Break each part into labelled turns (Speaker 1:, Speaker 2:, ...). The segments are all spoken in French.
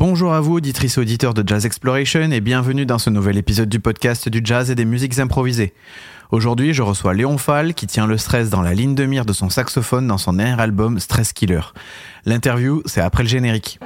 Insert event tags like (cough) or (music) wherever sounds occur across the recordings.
Speaker 1: Bonjour à vous, auditrices et auditeurs de Jazz Exploration, et bienvenue dans ce nouvel épisode du podcast du jazz et des musiques improvisées. Aujourd'hui, je reçois Léon Fall qui tient le stress dans la ligne de mire de son saxophone dans son dernier album Stress Killer. L'interview, c'est après le générique.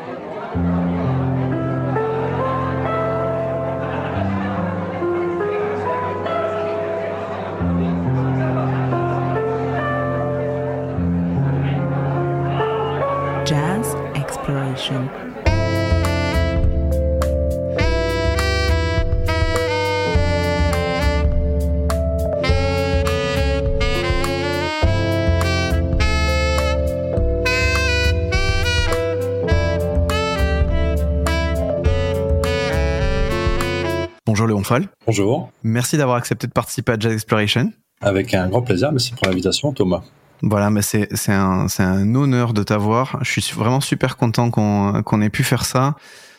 Speaker 1: Bonjour Léon Fall.
Speaker 2: Bonjour.
Speaker 1: Merci d'avoir accepté de participer à Jazz Exploration.
Speaker 2: Avec un grand plaisir. Merci pour l'invitation, Thomas.
Speaker 1: Voilà, mais c'est un un honneur de t'avoir. Je suis vraiment super content qu'on qu'on ait pu faire ça.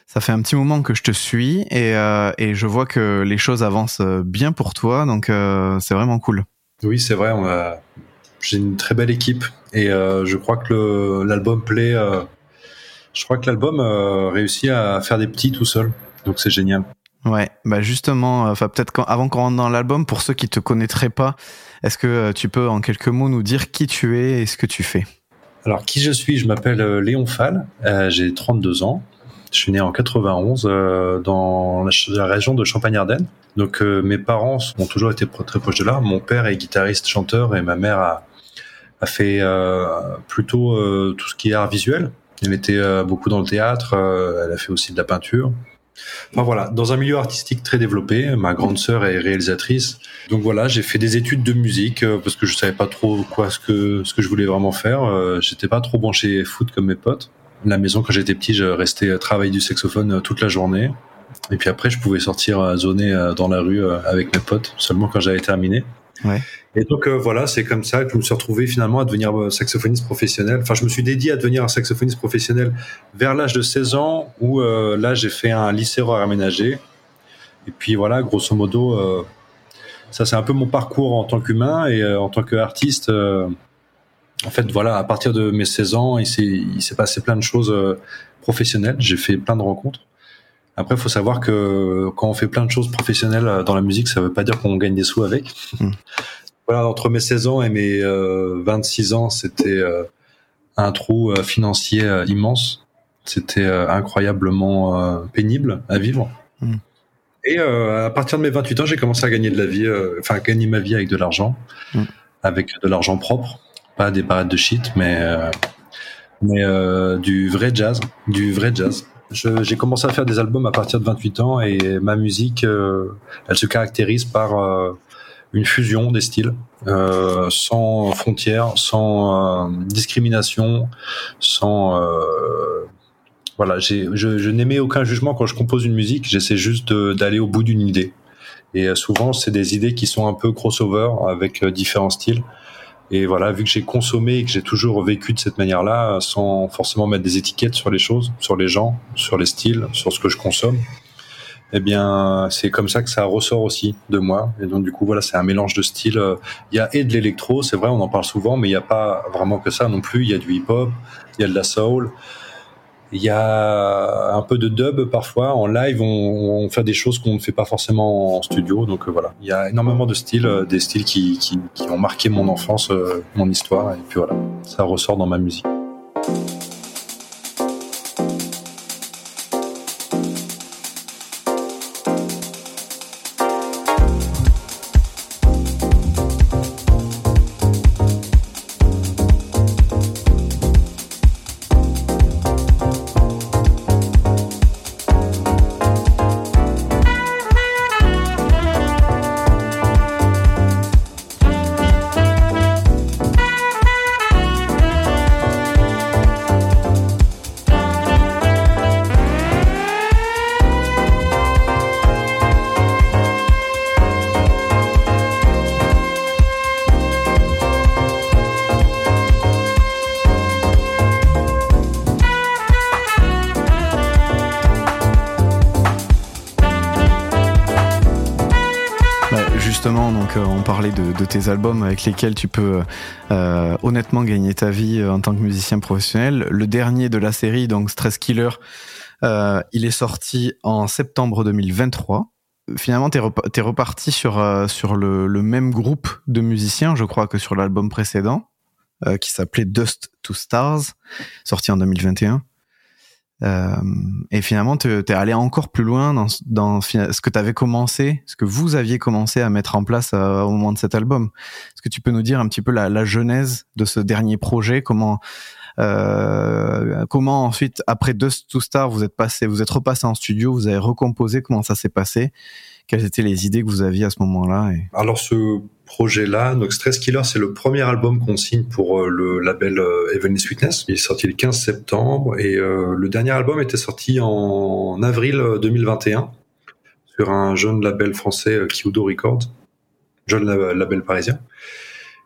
Speaker 1: Ça fait un petit moment que je te suis et euh, et je vois que les choses avancent bien pour toi, donc euh, c'est vraiment cool.
Speaker 2: Oui, c'est vrai. On a j'ai une très belle équipe et euh, je crois que l'album plaît. euh, je crois que l'album euh, réussit à faire des petits tout seul, donc c'est génial.
Speaker 1: Ouais, bah justement, enfin peut-être quand- avant qu'on rentre dans l'album, pour ceux qui te connaîtraient pas, est-ce que euh, tu peux en quelques mots nous dire qui tu es et ce que tu fais?
Speaker 2: Alors qui je suis? Je m'appelle euh, Léon Fall. euh, j'ai 32 ans. Je suis né en 91 euh, dans la, région de Champagne-Ardenne. Donc euh, mes parents ont toujours été très proches de là. Mon père est guitariste, chanteur et ma mère a, a fait euh, plutôt euh, tout ce qui est art visuel. Elle était euh, beaucoup dans le théâtre. euh, elle a fait aussi de la peinture. Enfin voilà, dans un milieu artistique très développé. Ma grande sœur est réalisatrice. Donc voilà, j'ai fait des études de musique euh, parce que je savais pas trop quoi ce que ce que je voulais vraiment faire. Euh, J'étais pas trop branché foot comme mes potes. La maison quand j'étais petit, je restais euh, travailler du saxophone toute la journée. Et puis après, je pouvais sortir zoner dans la rue avec mes potes seulement quand j'avais terminé. Et donc euh, voilà, c'est comme ça que je me suis retrouvé finalement à devenir euh, saxophoniste professionnel. Enfin, je me suis dédié à devenir un saxophoniste professionnel vers l'âge de 16 ans, où euh, là j'ai fait un lycée horaire aménagé. Et puis voilà, grosso modo, ça c'est un peu mon parcours en tant qu'humain et en tant qu'artiste. en fait, voilà, à partir de mes 16 ans, il s'est passé plein de choses professionnelles. J'ai fait plein de rencontres. Après, il faut savoir que quand on fait plein de choses professionnelles euh, dans la musique, ça veut pas dire qu'on gagne des sous avec.
Speaker 1: Mm.
Speaker 2: Voilà, entre mes 16 ans et mes euh, 26 ans, c'était euh, un trou euh, financier immense. C'était incroyablement pénible à vivre.
Speaker 1: Mm.
Speaker 2: Et à partir de mes 28 ans, j'ai commencé à gagner de la vie, enfin gagner ma vie avec de l'argent,
Speaker 1: Mm.
Speaker 2: avec de l'argent propre, pas des parades de shit, mais mais du vrai jazz, du vrai jazz. J'ai commencé à faire des albums à partir de 28 ans et ma musique, euh, elle se caractérise par euh, une fusion des styles, euh, sans frontières, sans euh, discrimination, sans voilà. Je, je n'émets aucun jugement quand je compose une musique. J'essaie juste d'aller au bout d'une idée. Et souvent, c'est des idées qui sont un peu crossover avec différents styles. Et voilà, vu que j'ai consommé et que j'ai toujours vécu de cette manière-là, sans forcément mettre des étiquettes sur les choses, sur les gens, sur les styles, sur ce que je consomme, eh bien, c'est comme ça que ça ressort aussi de moi. Et donc, du coup, voilà, c'est un mélange de styles. Euh, Il y a et de l'électro, c'est vrai, on en parle souvent, mais il n'y a pas vraiment que ça non plus. Il y a du hip-hop, il y a de la soul. Il y a un peu de dub parfois. En live, on, fait des choses qu'on ne fait pas forcément en studio. Donc euh, voilà, il y a énormément de styles, euh, des styles qui, qui, qui ont marqué mon enfance, euh, mon histoire. Et puis voilà, ça ressort dans ma musique.
Speaker 1: De, tes albums avec lesquels tu peux euh, honnêtement gagner ta vie euh, en tant que musicien professionnel. Le dernier de la série, donc Stress Killer, Euh, il est sorti en septembre 2023. Finalement, t'es t'es reparti sur euh, sur le, le même groupe de musiciens, je crois, que sur l'album précédent, euh, qui s'appelait Dust to Stars, sorti en 2021. Euh, et finalement, tu es allé encore plus loin dans, dans ce que tu avais commencé, ce que vous aviez commencé à mettre en place euh, au moment de cet album. Est-ce que tu peux nous dire un petit peu la, la genèse de ce dernier projet? Comment, euh, comment ensuite, après Dust to Star, vous êtes passé, vous êtes repassé en studio, vous avez recomposé. Comment ça s'est passé? Quelles étaient les idées que vous aviez à ce moment-là.
Speaker 2: Alors ce projet-là, donc Stress Killer, c'est le premier album qu'on signe pour euh, le label euh, Heavenly Sweetness. Il est sorti le 15 septembre et euh, le dernier album était sorti en avril euh, 2021 sur un jeune label français, euh, Kiudo Records, jeune la- label parisien.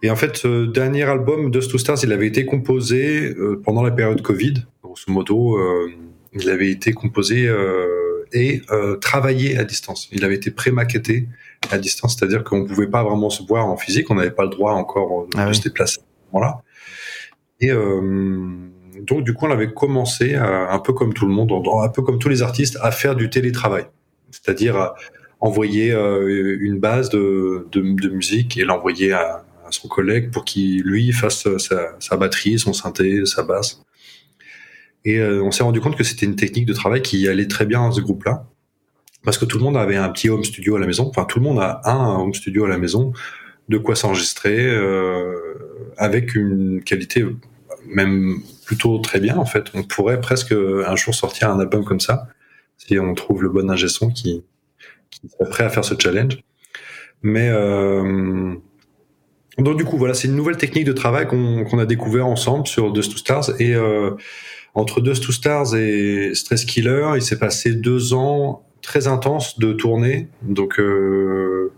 Speaker 2: Et en fait, ce dernier album, Dust to Stars, il avait été composé euh, pendant la période Covid. Grosso modo, euh, il avait été composé euh, et euh, travaillé à distance. Il avait été pré-maquetté à distance, c'est-à-dire qu'on pouvait pas vraiment se voir en physique, on n'avait pas le droit encore de,
Speaker 1: Ah
Speaker 2: de
Speaker 1: oui.
Speaker 2: se déplacer à ce moment-là. Et euh, donc du coup, on avait commencé, à, un peu comme tout le monde, un peu comme tous les artistes, à faire du télétravail, c'est-à-dire à envoyer euh, une base de, de, de musique et l'envoyer à, à son collègue pour qu'il lui fasse sa, sa batterie, son synthé, sa basse. Et euh, on s'est rendu compte que c'était une technique de travail qui allait très bien dans ce groupe-là parce que tout le monde avait un petit home studio à la maison. Enfin, tout le monde a un home studio à la maison, de quoi s'enregistrer euh, avec une qualité même plutôt très bien en fait. On pourrait presque un jour sortir un album comme ça si on trouve le bon ingé qui, qui serait prêt à faire ce challenge. Mais euh, donc du coup voilà, c'est une nouvelle technique de travail qu'on qu'on a découvert ensemble sur Dust to Stars et euh, entre Dust to Stars et Stress Killer, il s'est passé deux ans très intenses de tournée, donc euh,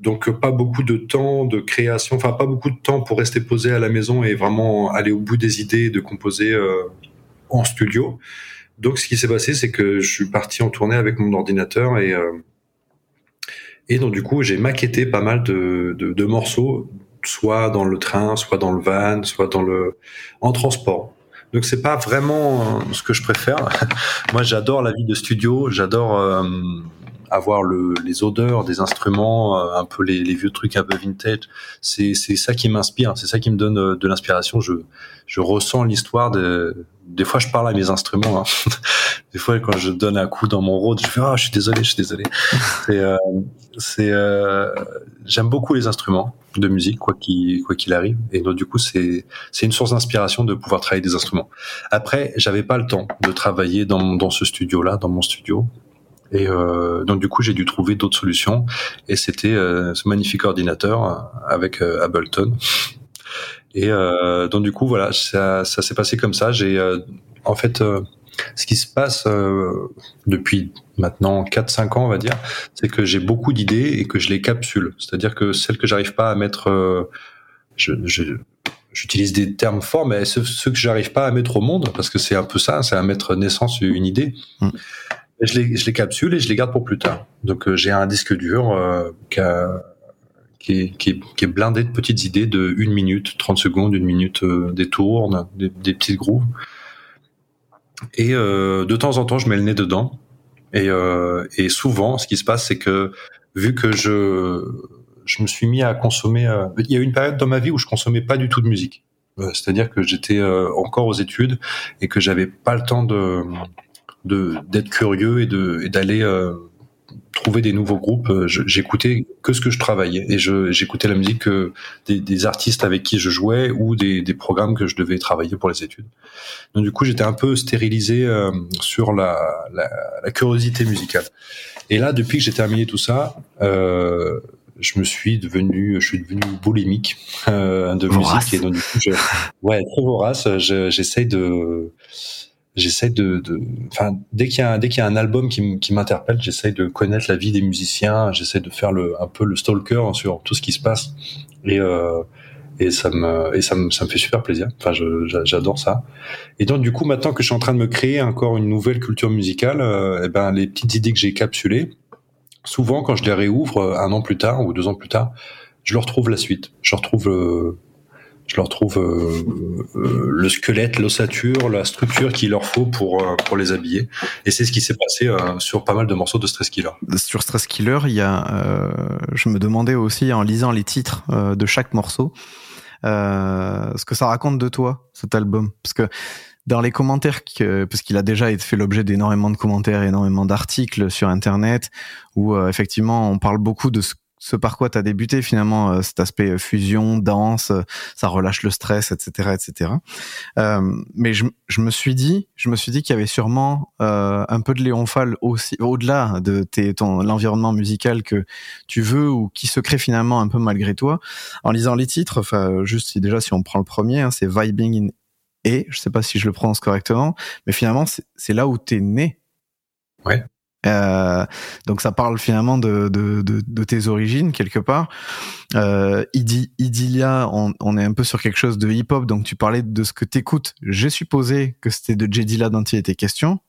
Speaker 2: donc pas beaucoup de temps de création, enfin pas beaucoup de temps pour rester posé à la maison et vraiment aller au bout des idées de composer euh, en studio. Donc ce qui s'est passé, c'est que je suis parti en tournée avec mon ordinateur et euh, et donc du coup j'ai maquetté pas mal de, de, de morceaux, soit dans le train, soit dans le van, soit dans le en transport. Donc c'est pas vraiment euh, ce que je préfère. (laughs) Moi j'adore la vie de studio, j'adore euh, avoir le, les odeurs des instruments, euh, un peu les, les vieux trucs un peu vintage. C'est c'est ça qui m'inspire, c'est ça qui me donne euh, de l'inspiration. Je je ressens l'histoire de. Des fois je parle à mes instruments. Hein. (laughs) Des fois quand je donne un coup dans mon rôde, je fais ah je suis désolé, je suis désolé. (laughs) C'est euh, c'est euh, j'aime beaucoup les instruments de musique quoi qu'il quoi qu'il arrive et donc du coup c'est c'est une source d'inspiration de pouvoir travailler des instruments. Après, j'avais pas le temps de travailler dans dans ce studio là, dans mon studio. Et euh, donc du coup, j'ai dû trouver d'autres solutions et c'était euh, ce magnifique ordinateur avec euh, Ableton. Et euh, donc du coup, voilà, ça ça s'est passé comme ça, j'ai euh, en fait euh, ce qui se passe euh, depuis maintenant 4-5 ans, on va dire, c'est que j'ai beaucoup d'idées et que je les capsule. C'est-à-dire que celles que j'arrive pas à mettre, euh, je, je, j'utilise des termes forts, mais ceux, ceux que j'arrive pas à mettre au monde, parce que c'est un peu ça, c'est à mettre naissance une idée.
Speaker 1: Mm.
Speaker 2: Et Je les, je les capsule et je les garde pour plus tard. Donc euh, j'ai un disque dur euh, qui, a- qui, est, qui, est, qui est blindé de petites idées de 1 minute, 30 secondes, une minute, euh, des tours, des, des petites grooves. Et euh, de temps en temps, je mets le nez dedans. Et, euh, et souvent, ce qui se passe, c'est que vu que je je me suis mis à consommer, euh, il y a eu une période dans ma vie où je consommais pas du tout de musique. C'est-à-dire que j'étais encore aux études et que j'avais pas le temps de de d'être curieux et de et d'aller trouver des nouveaux groupes. Euh, je- J'écoutais que ce que je travaillais et je j'écoutais la musique que des, des artistes avec qui je jouais ou des, des programmes que je devais travailler pour les études. Donc du coup, j'étais un peu stérilisé euh, sur la, la, la curiosité musicale. Et là, depuis que j'ai terminé tout ça, euh, je me suis devenu, je suis devenu boulimique euh, de
Speaker 1: Vorace.
Speaker 2: musique et donc du coup, je, ouais, très vorace. je- J'essaye de, j'essaie de, enfin, dès qu'il y a, un- dès qu'il y a un album qui, m'interpelle, j'essaye de connaître la vie des musiciens. J'essaie de faire le, un peu le stalker sur tout ce qui se passe et euh, et ça me et ça me ça me fait super plaisir. Enfin, j'adore ça. Et donc du coup, maintenant que je suis en train de me créer encore une nouvelle culture musicale, euh, eh ben les petites idées que j'ai capsulées, souvent quand je les réouvre euh, un an plus tard ou deux ans plus tard, je leur retrouve la suite. Je retrouve euh, je leur trouve euh, euh, le squelette, l'ossature, la structure qu'il leur faut pour euh, pour les habiller. Et c'est ce qui s'est passé sur pas mal de morceaux de Stress Killer.
Speaker 1: Sur Stress Killer, il y a, je me demandais aussi en lisant les titres de chaque morceau, ce que ça raconte de toi cet album, parce que dans les commentaires, parce qu'il a déjà fait l'objet d'énormément de commentaires, énormément d'articles sur Internet, où effectivement on parle beaucoup de ce ce par quoi tu as débuté finalement euh, cet aspect euh, fusion, danse, euh, ça relâche le stress, etc., etc. mais je, je, me suis dit, je me suis dit qu'il y avait sûrement un peu de Léon Fall aussi, au-delà de tes, ton l'environnement musical que tu veux ou qui se crée finalement un peu malgré toi. En lisant les titres, enfin juste si déjà si on prend le premier, hein, c'est Vibing in et je sais pas si je le prononce correctement, mais finalement c'est là où t'es né.
Speaker 2: Ouais.
Speaker 1: Euh, donc ça parle finalement de, de, de, de tes origines quelque part. Euh, Idilia, on, on, est un peu sur quelque chose de hip-hop, donc tu parlais de ce que t'écoutes. J'ai supposé que c'était de Jedila dont il était question.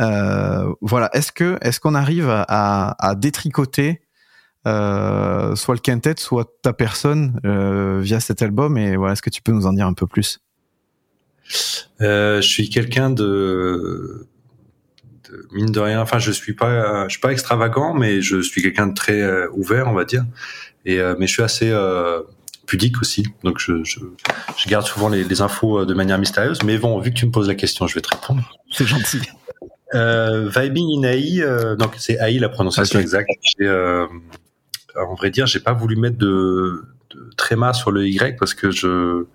Speaker 1: Euh, voilà, est-ce que est-ce qu'on arrive à, à, détricoter euh, soit le quintet, soit ta personne euh, via cet album? Et voilà, est-ce que tu peux nous en dire un peu plus?
Speaker 2: Euh, Je suis quelqu'un de mine de rien, enfin, je suis pas, je suis pas extravagant, mais je suis quelqu'un de très euh, ouvert, on va dire. Et euh, mais je suis assez euh, pudique aussi, donc je, je, je garde souvent les, les, infos de manière mystérieuse. Mais bon, vu que tu me poses la question, je vais te répondre.
Speaker 1: C'est gentil.
Speaker 2: Euh, vibing in AI, donc c'est AI la prononciation exacte. en vrai dire, j'ai pas voulu mettre de, de tréma sur le Y parce que je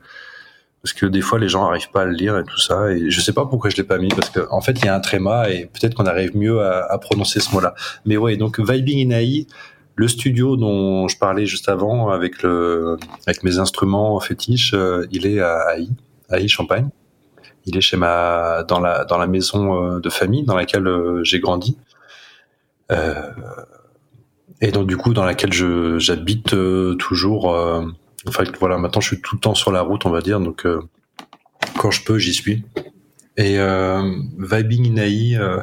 Speaker 2: parce que des fois les gens arrivent pas à le lire et tout ça. Et je sais pas pourquoi je l'ai pas mis parce qu'en en fait il y a un tréma et peut-être qu'on arrive mieux à, à prononcer ce mot-là. Mais ouais donc vibing in AI le studio dont je parlais juste avant avec le avec mes instruments fétiches euh, il est à AI AI Champagne. Il est chez ma dans la dans la maison euh, de famille dans laquelle euh, j'ai grandi. Et donc du coup dans laquelle je j'habite toujours en fait, voilà, maintenant je suis tout le temps sur la route, on va dire, donc euh, quand je peux, j'y suis. Et euh, vibing in AI, euh,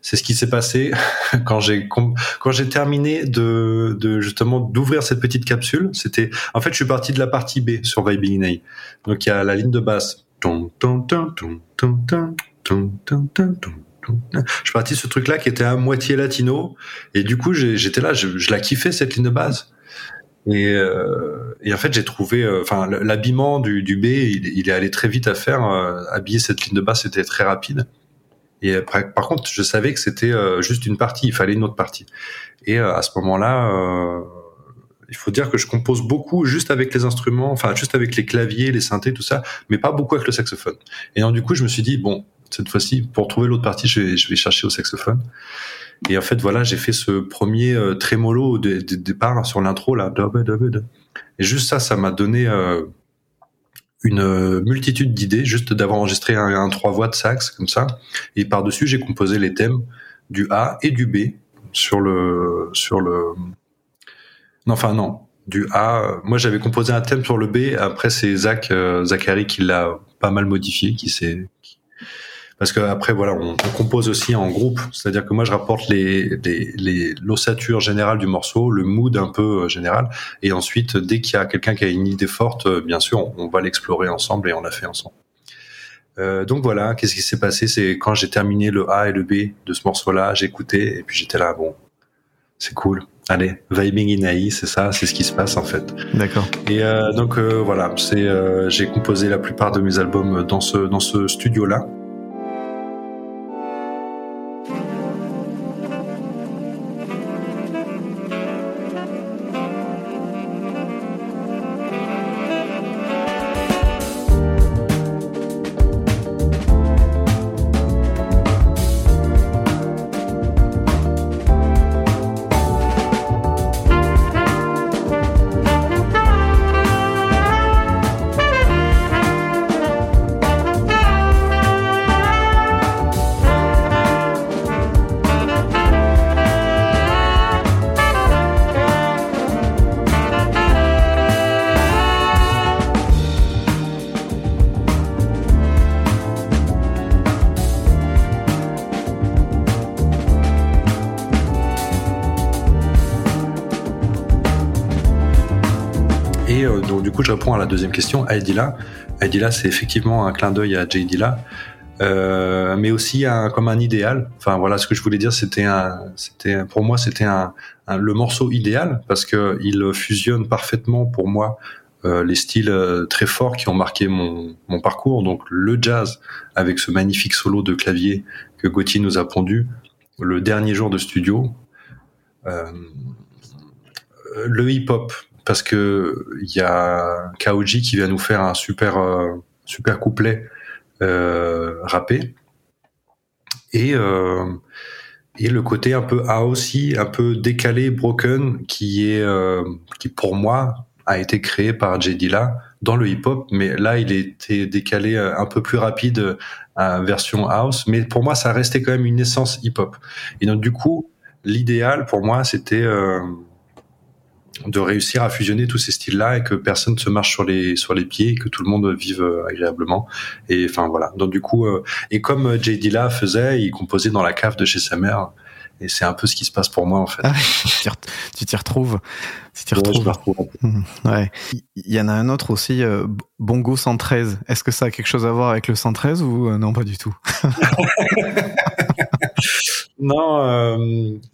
Speaker 2: c'est ce qui s'est passé quand j'ai quand j'ai terminé de, de justement d'ouvrir cette petite capsule. C'était en fait, je suis parti de la partie B sur vibing in AI. Donc il y a la ligne de basse. Je suis parti de ce truc-là qui était à moitié latino et du coup j'étais là, je, je la kiffais cette ligne de base. Et, euh, et en fait, j'ai trouvé, euh, enfin, l'habillement du, du B, il, est allé très vite à faire. Euh, habiller cette ligne de basse, c'était très rapide. Et par contre, je savais que c'était euh, juste une partie. Il fallait une autre partie. Et à ce moment-là, il faut dire que je compose beaucoup juste avec les instruments, enfin, juste avec les claviers, les synthés, tout ça, mais pas beaucoup avec le saxophone. Et donc, du coup, je me suis dit, bon, cette fois-ci, pour trouver l'autre partie, je vais, je vais chercher au saxophone. Et en fait, voilà, j'ai fait ce premier euh, trémolo au départ sur l'intro là. Et juste ça, ça m'a donné euh, une euh, multitude d'idées, juste d'avoir enregistré un, trois voix de sax comme ça. Et par dessus, j'ai composé les thèmes du A et du B sur le sur le. Non, enfin non, du A. Moi, j'avais composé un thème sur le B. Après, c'est Zach Zachary qui l'a pas mal modifié, qui s'est parce que après voilà, on, compose aussi en groupe, c'est-à-dire que moi je rapporte les l'ossature les, générale du morceau, le mood un peu euh, général, et ensuite dès qu'il y a quelqu'un qui a une idée forte, euh, bien sûr, on, va l'explorer ensemble et on l'a fait ensemble. Euh, donc voilà, qu'est-ce qui s'est passé? C'est quand j'ai terminé le A et le B de ce morceau-là, écouté et puis j'étais là, bon, c'est cool. Allez, vibing in AI, c'est ça, c'est ce qui se passe en fait.
Speaker 1: D'accord.
Speaker 2: Et euh, donc euh, voilà, c'est j'ai composé la plupart de mes albums dans ce dans ce studio-là. Je réponds à la deuxième question. Aidila, Aidila, c'est effectivement un clin d'œil à Jay Dilla, euh, mais aussi comme un idéal. Enfin voilà, ce que je voulais dire, c'était un, c'était pour moi, c'était un, le morceau idéal parce que il fusionne parfaitement pour moi euh, les styles euh, très forts qui ont marqué mon, parcours. Donc le jazz avec ce magnifique solo de clavier que Gauthier nous a pondu, le dernier jour de studio. Le hip-hop parce que il y a Kaoji qui vient nous faire un super euh, super couplet euh, rappé. Et euh, et le côté un peu aussi un peu décalé, broken, qui est euh, qui pour moi a été créé par J Dilla dans le hip-hop, mais là il était décalé euh, un peu plus rapide à version house, mais pour moi ça restait quand même une essence hip-hop. Et donc du coup l'idéal pour moi c'était de réussir à fusionner tous ces styles-là et que personne se marche sur les sur les pieds et que tout le monde vive euh, agréablement. Et enfin voilà. Donc du coup, euh, et comme euh, J.D. là faisait, il composait dans la cave de chez sa mère. Et c'est un peu ce qui se passe pour moi en fait.
Speaker 1: Ah, tu t'y retrouves. Tu t'y retrouves. Ouais, mmh, ouais. Il y en a un autre aussi, euh, Bongo 113. Est-ce que ça a quelque chose à voir avec le 113 ou euh, non pas du tout? (laughs)
Speaker 2: Non, euh,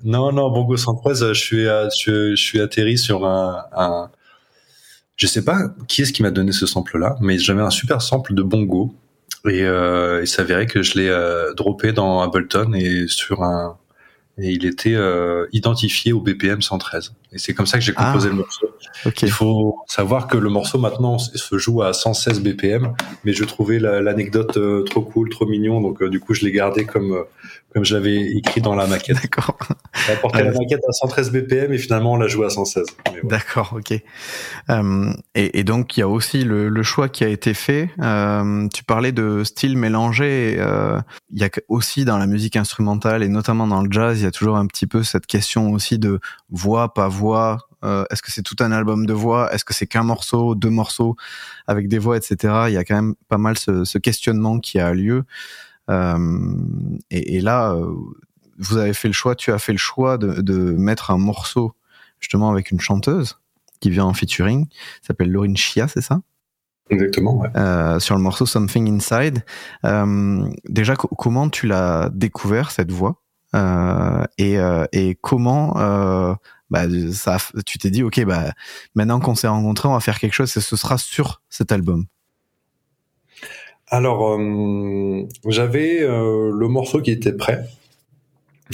Speaker 2: non, non, Bongo 113, je suis, je, je suis atterri sur un, un je sais pas qui est-ce qui m'a donné ce sample-là, mais j'avais un super sample de Bongo et euh, il s'avérait que je l'ai euh, droppé dans Ableton et sur un et il était euh, identifié au BPM 113. Et c'est comme ça que j'ai composé
Speaker 1: Ah.
Speaker 2: le morceau. Il faut savoir que le morceau maintenant se joue à 116 BPM, mais je trouvais la- l'anecdote euh, trop cool, trop mignon, donc euh, du coup je l'ai gardé comme euh, comme je l'avais écrit dans la maquette.
Speaker 1: D'accord.
Speaker 2: J'ai apporté
Speaker 1: Ouais.
Speaker 2: la maquette à 113 BPM et finalement on l'a joué à 116. Mais voilà.
Speaker 1: D'accord, ok. Et, et donc il y a aussi le, le choix qui a été fait. Tu parlais de styles mélangés. euh, Il y a aussi dans la musique instrumentale et notamment dans le jazz, il y a toujours un petit peu cette question aussi de voix, pas voix. Euh, Est-ce que c'est tout un album de voix? Est-ce que c'est qu'un morceau, deux morceaux avec des voix, etc. Il y a quand même pas mal ce, ce questionnement qui a lieu. Euh, et, et là, euh, vous avez fait le choix, tu as fait le choix de, de mettre un morceau justement avec une chanteuse qui vient en featuring, s'appelle Laurine Chia, c'est ça?
Speaker 2: Exactement, ouais.
Speaker 1: Euh, Sur le morceau Something Inside. Euh, déjà, co- comment tu l'as découvert cette voix? Euh, et, et comment bah, tu t'es dit ok bah maintenant qu'on s'est rencontrés, on va faire quelque chose et ce sera sur cet album.
Speaker 2: Alors, euh, j'avais euh, le morceau qui était prêt.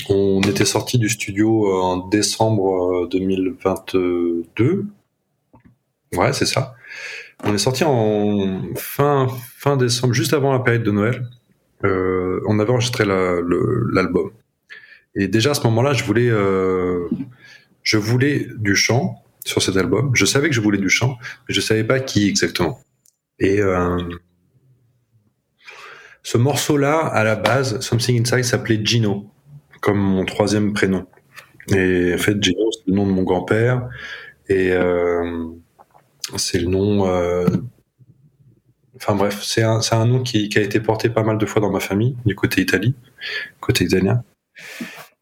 Speaker 2: On était sorti du studio euh, en décembre euh, 2022. Ouais, c'est ça. On est sorti en fin fin décembre, juste avant la période de Noël. On avait enregistré l'album. Et déjà à ce moment-là, je voulais je voulais du chant sur cet album. Je savais que je voulais du chant, mais je savais pas qui exactement. Et euh, ce morceau-là, à la base, Something Inside s'appelait Gino, comme mon troisième prénom. Et en fait, Gino, c'est le nom de mon grand-père, et euh, c'est le nom. euh, Enfin bref, c'est un, nom qui, qui a été porté pas mal de fois dans ma famille, du côté Italie, côté italien.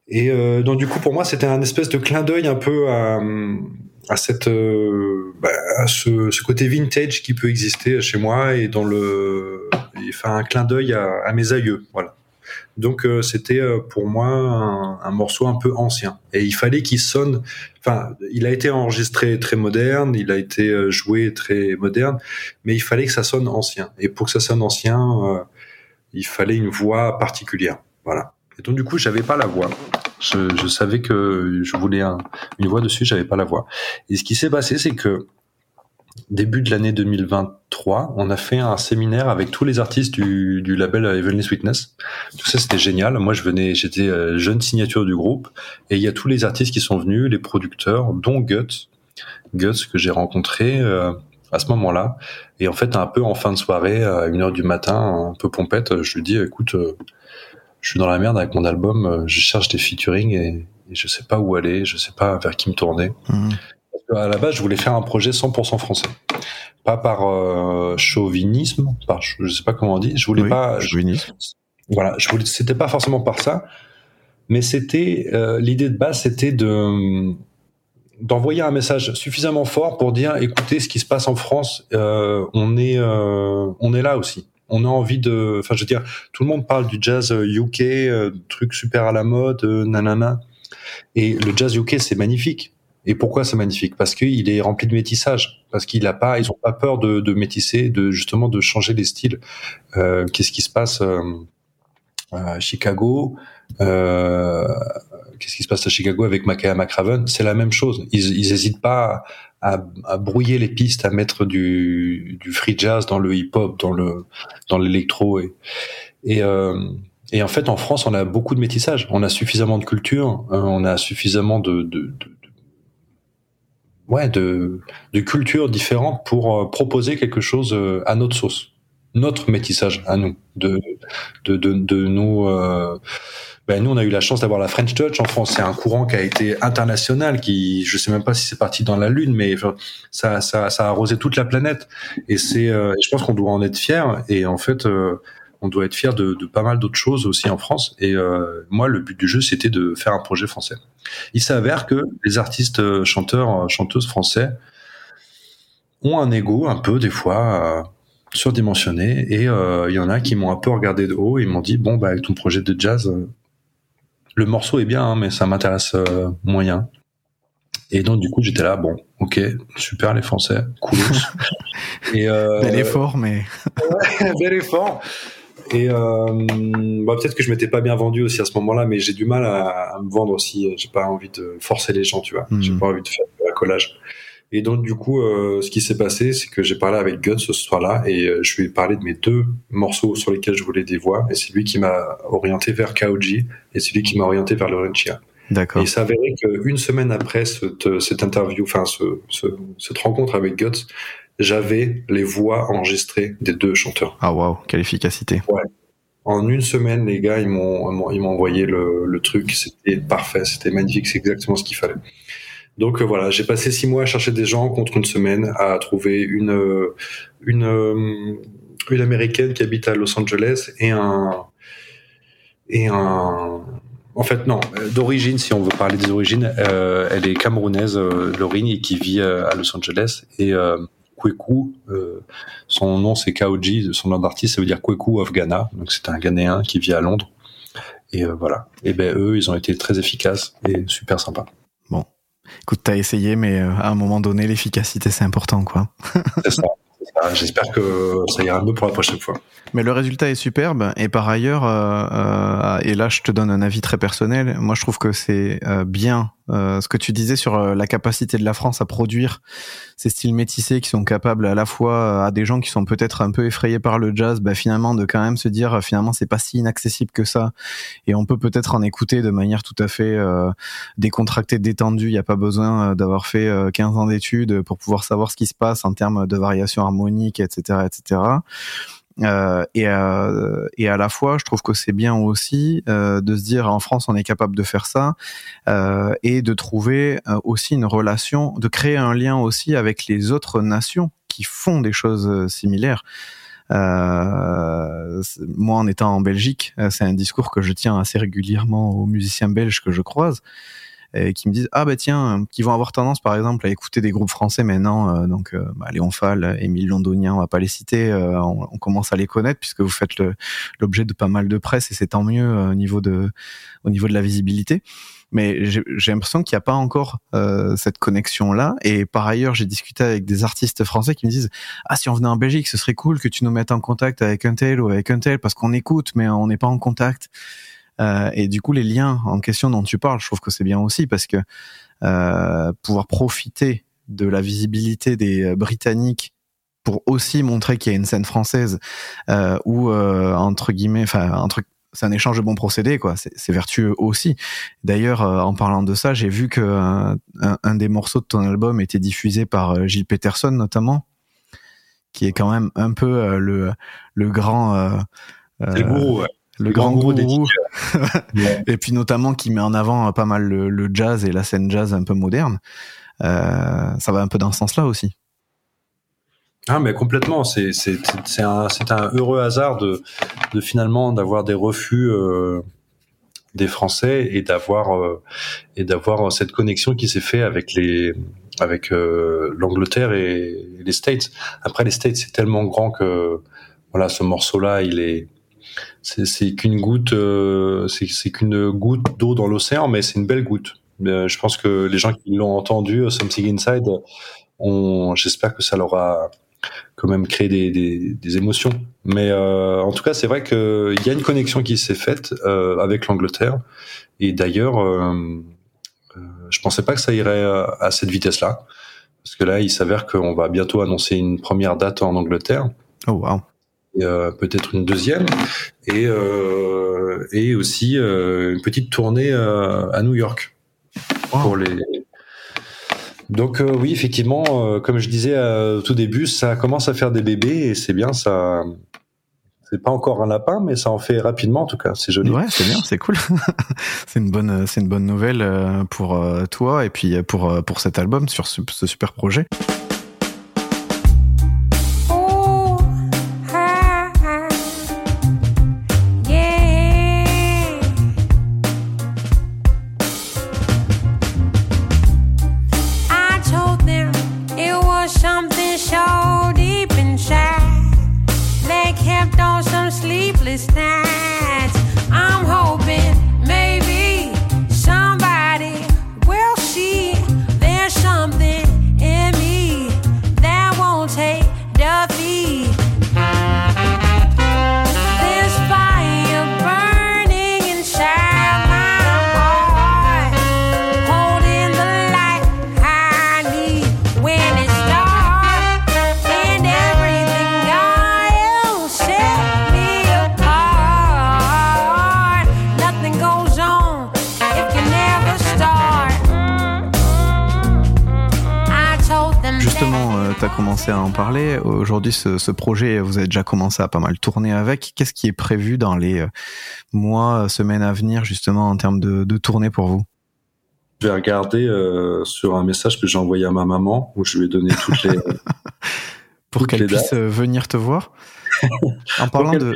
Speaker 2: Et euh, donc du coup, pour moi, c'était un espèce de clin d'œil un peu à, à cette, euh, bah, à ce, ce côté vintage qui peut exister chez moi et dans le, enfin un clin d'œil à, à mes aïeux, voilà. Donc euh, c'était euh, pour moi un, un morceau un peu ancien et il fallait qu'il sonne. Enfin, il a été enregistré très moderne, il a été euh, joué très moderne, mais il fallait que ça sonne ancien. Et pour que ça sonne ancien, il fallait une voix particulière, voilà. Donc du coup, j'avais pas la voix. Je, savais que je voulais un- une voix dessus, j'avais pas la voix. Et ce qui s'est passé, c'est que début de l'année 2023, on a fait un séminaire avec tous les artistes du, du label Heavenly Sweetness. Tout ça, c'était génial. Moi, je venais, j'étais euh, jeune signature du groupe, et il y a tous les artistes qui sont venus, les producteurs, dont Guts, Guts que j'ai rencontré euh, à ce moment-là. Et en fait, un peu en fin de soirée, à une heure du matin, un peu pompette, je lui dis, écoute, euh, je suis dans la merde avec mon album, euh, je cherche des featuring et, et je sais pas où aller, je sais pas vers qui me tourner.
Speaker 1: Mhm.
Speaker 2: Parce que à la base, je voulais faire un projet 100% français. Pas par euh, chauvinisme, par je sais pas comment on dit. Je voulais
Speaker 1: Oui,
Speaker 2: pas.
Speaker 1: je finis.
Speaker 2: Voilà, je voulais. C'était pas forcément par ça, mais c'était euh, l'idée de base, c'était de d'envoyer un message suffisamment fort pour dire écoutez ce qui se passe en France, euh, on est euh, on est là aussi. On a envie de, enfin je veux dire, tout le monde parle du jazz UK, euh, truc super à la mode, nanana. Et le jazz UK c'est magnifique. Et pourquoi c'est magnifique? Parce qu'il est rempli de métissage, parce qu'il a pas, ils pas peur de, métisser, de justement de changer les styles. Qu'est-ce qui se passe à Chicago? Qu'est-ce qui se passe à Chicago avec Makaya McRaven C'est la même chose. Ils n'hésitent pas à, à, brouiller les pistes, à mettre du, du free jazz dans le hip-hop, dans le dans l'électro et et, euh, et en fait en France on a beaucoup de métissage. On a suffisamment de culture, hein, on a suffisamment de, de, de ouais de, de cultures différentes pour euh, proposer quelque chose euh, à notre sauce, notre métissage à nous, de de de, de nous euh, ben nous on a eu la chance d'avoir la French Touch en France. C'est un courant qui a été international, qui je sais même pas si c'est parti dans la lune, mais ça ça ça a arrosé toute la planète. Et c'est, euh, je pense qu'on doit en être fier. Et en fait, euh, on doit être fier de, de pas mal d'autres choses aussi en France. Et euh, moi, le but du jeu, c'était de faire un projet français. Il s'avère que les artistes, chanteurs, chanteuses français ont un ego un peu des fois surdimensionné et il y en a qui m'ont un peu regardé de haut et m'ont dit bon bah avec ton projet de jazz le morceau est bien, hein, mais ça m'intéresse euh, moyen. Et donc du coup j'étais là, bon, ok, super les Français, cool. (laughs)
Speaker 1: et euh, bel effort, mais (laughs)
Speaker 2: ouais, bel effort. Et euh, bah, peut-être que je m'étais pas bien vendu aussi à ce moment-là, mais j'ai du mal à, me vendre aussi. J'ai pas envie de forcer les gens, tu vois. J'ai hmm. pas envie de faire un collage. Et donc du coup, euh, ce qui s'est passé, c'est que j'ai parlé avec Guts ce soir-là et euh, je lui ai parlé de mes deux morceaux sur lesquels je voulais des voix. Et c'est lui qui m'a orienté vers Kaoji et c'est lui qui m'a orienté vers Laurentia.
Speaker 1: D'accord.
Speaker 2: Et il s'avérait qu'une semaine après cette, cette interview, enfin ce, ce, cette rencontre avec Guts, j'avais les voix enregistrées des deux chanteurs.
Speaker 1: Ah waouh, quelle efficacité.
Speaker 2: Ouais. En une semaine, les gars, ils m'ont ils m'ont envoyé le, le truc. C'était parfait, c'était magnifique, c'est exactement ce qu'il fallait. Donc euh, voilà, j'ai passé six mois à chercher des gens contre une semaine à trouver une euh, une euh, une américaine qui habite à Los Angeles et un et un en fait non. D'origine si on veut parler des origines elle est camerounaise Laurine et qui vit à Los Angeles. Et Kweku son nom c'est Kaoji son nom d'artiste ça veut dire Kweku of Ghana. Donc c'est un Ghanéen qui vit à Londres. Et voilà. Et ben eux ils ont été très efficaces et super sympas
Speaker 1: Écoute, t'as essayé, mais euh, à un moment donné, l'efficacité, c'est important, quoi.
Speaker 2: c'est ça. J'espère que ça ira mieux pour la prochaine fois.
Speaker 1: Mais le résultat est superbe et par ailleurs, euh, euh, et là je te donne un avis très personnel, moi je trouve que c'est euh, bien ce que tu disais sur la capacité de la France à produire ces styles métissés qui sont capables à la fois à des gens qui sont peut-être un peu effrayés par le jazz, bah, finalement de quand même se dire finalement c'est pas si inaccessible que ça et on peut peut-être en écouter de manière tout à fait décontractée, détendue. Il n'y a pas besoin d'avoir fait 15 ans d'études pour pouvoir savoir ce qui se passe en termes de variation harmonique, etc., etc. Euh, et, euh, et à la fois, je trouve que c'est bien aussi euh, de se dire en France, on est capable de faire ça et de trouver aussi une relation, de créer un lien aussi avec les autres nations qui font des choses similaires. moi, en étant en Belgique, c'est un discours que je tiens assez régulièrement aux musiciens belges que je croise et qui me disent ah bah tiens qui vont avoir tendance par exemple à écouter des groupes français maintenant euh, donc euh, bah, Léon Fall, Émile Londonien on va pas les citer euh, on, on, commence à les connaître puisque vous faites l'objet de pas mal de presse et c'est tant mieux euh, au niveau de au niveau de la visibilité. Mais j'ai l'impression qu'il n'y a pas encore euh, cette connexion là et par ailleurs j'ai discuté avec des artistes français qui me disent ah si on venait en Belgique ce serait cool que tu nous mettes en contact avec un tel ou avec un tel parce qu'on écoute mais on n'est pas en contact euh, et du coup, les liens en question dont tu parles, je trouve que c'est bien aussi parce que euh, pouvoir profiter de la visibilité des euh, Britanniques pour aussi montrer qu'il y a une scène française euh, où euh, entre guillemets, enfin entre c'est un échange de bons procédés, quoi. C'est vertueux aussi. D'ailleurs, en parlant de ça, j'ai vu que un, un, des morceaux de ton album était diffusé par Gilles Peterson, notamment, qui est quand même un peu le le grand.
Speaker 2: le gourou. Ouais
Speaker 1: le, grand, gourou. (laughs) et puis notamment qui met en avant pas mal le, jazz et la scène jazz un peu moderne. Euh, ça va un peu dans ce sens-là aussi.
Speaker 2: Ah mais complètement, c'est c'est c'est un c'est un heureux hasard de de finalement d'avoir des refus euh, des Français et d'avoir euh, et d'avoir cette connexion qui s'est fait avec les avec euh, l'Angleterre et les States. Après les States c'est tellement grand que voilà ce morceau là il est c'est qu'une goutte euh, c'est qu'une goutte d'eau dans l'océan mais c'est une belle goutte. je pense que les gens qui l'ont entendu Something Inside j'espère que ça leur a quand même créé des, émotions. Mais euh, en tout cas, c'est vrai qu'il y a une connexion qui s'est faite euh, avec l'Angleterre. Et d'ailleurs, euh, euh, je pensais pas que ça irait à cette vitesse-là. Parce que là, il s'avère qu'on va bientôt annoncer une première date en Angleterre.
Speaker 1: Oh, wow.
Speaker 2: Et euh, peut-être une deuxième. Et, euh, et aussi une petite tournée à New York. Pour les, donc euh, oui, effectivement, euh, comme je disais au tout début, ça commence à faire des bébés et c'est bien, ça. C'est pas encore un lapin, mais ça en fait rapidement en tout cas. C'est joli.
Speaker 1: Ouais, c'est bien, c'est cool. (laughs) c'est une bonne, c'est une bonne nouvelle euh, pour toi et puis pour pour cet album sur ce, ce super projet. À en parler. Aujourd'hui, ce, projet, vous avez déjà commencé à pas mal tourner avec. Qu'est-ce qui est prévu dans les euh, mois, semaines à venir, justement, en termes de, de tournée pour vous?
Speaker 2: Je vais regarder euh, sur un message que j'ai envoyé à ma maman, où je lui ai donné toutes les... (laughs)
Speaker 1: pour qu'elle puisse euh, venir te voir. en parlant de...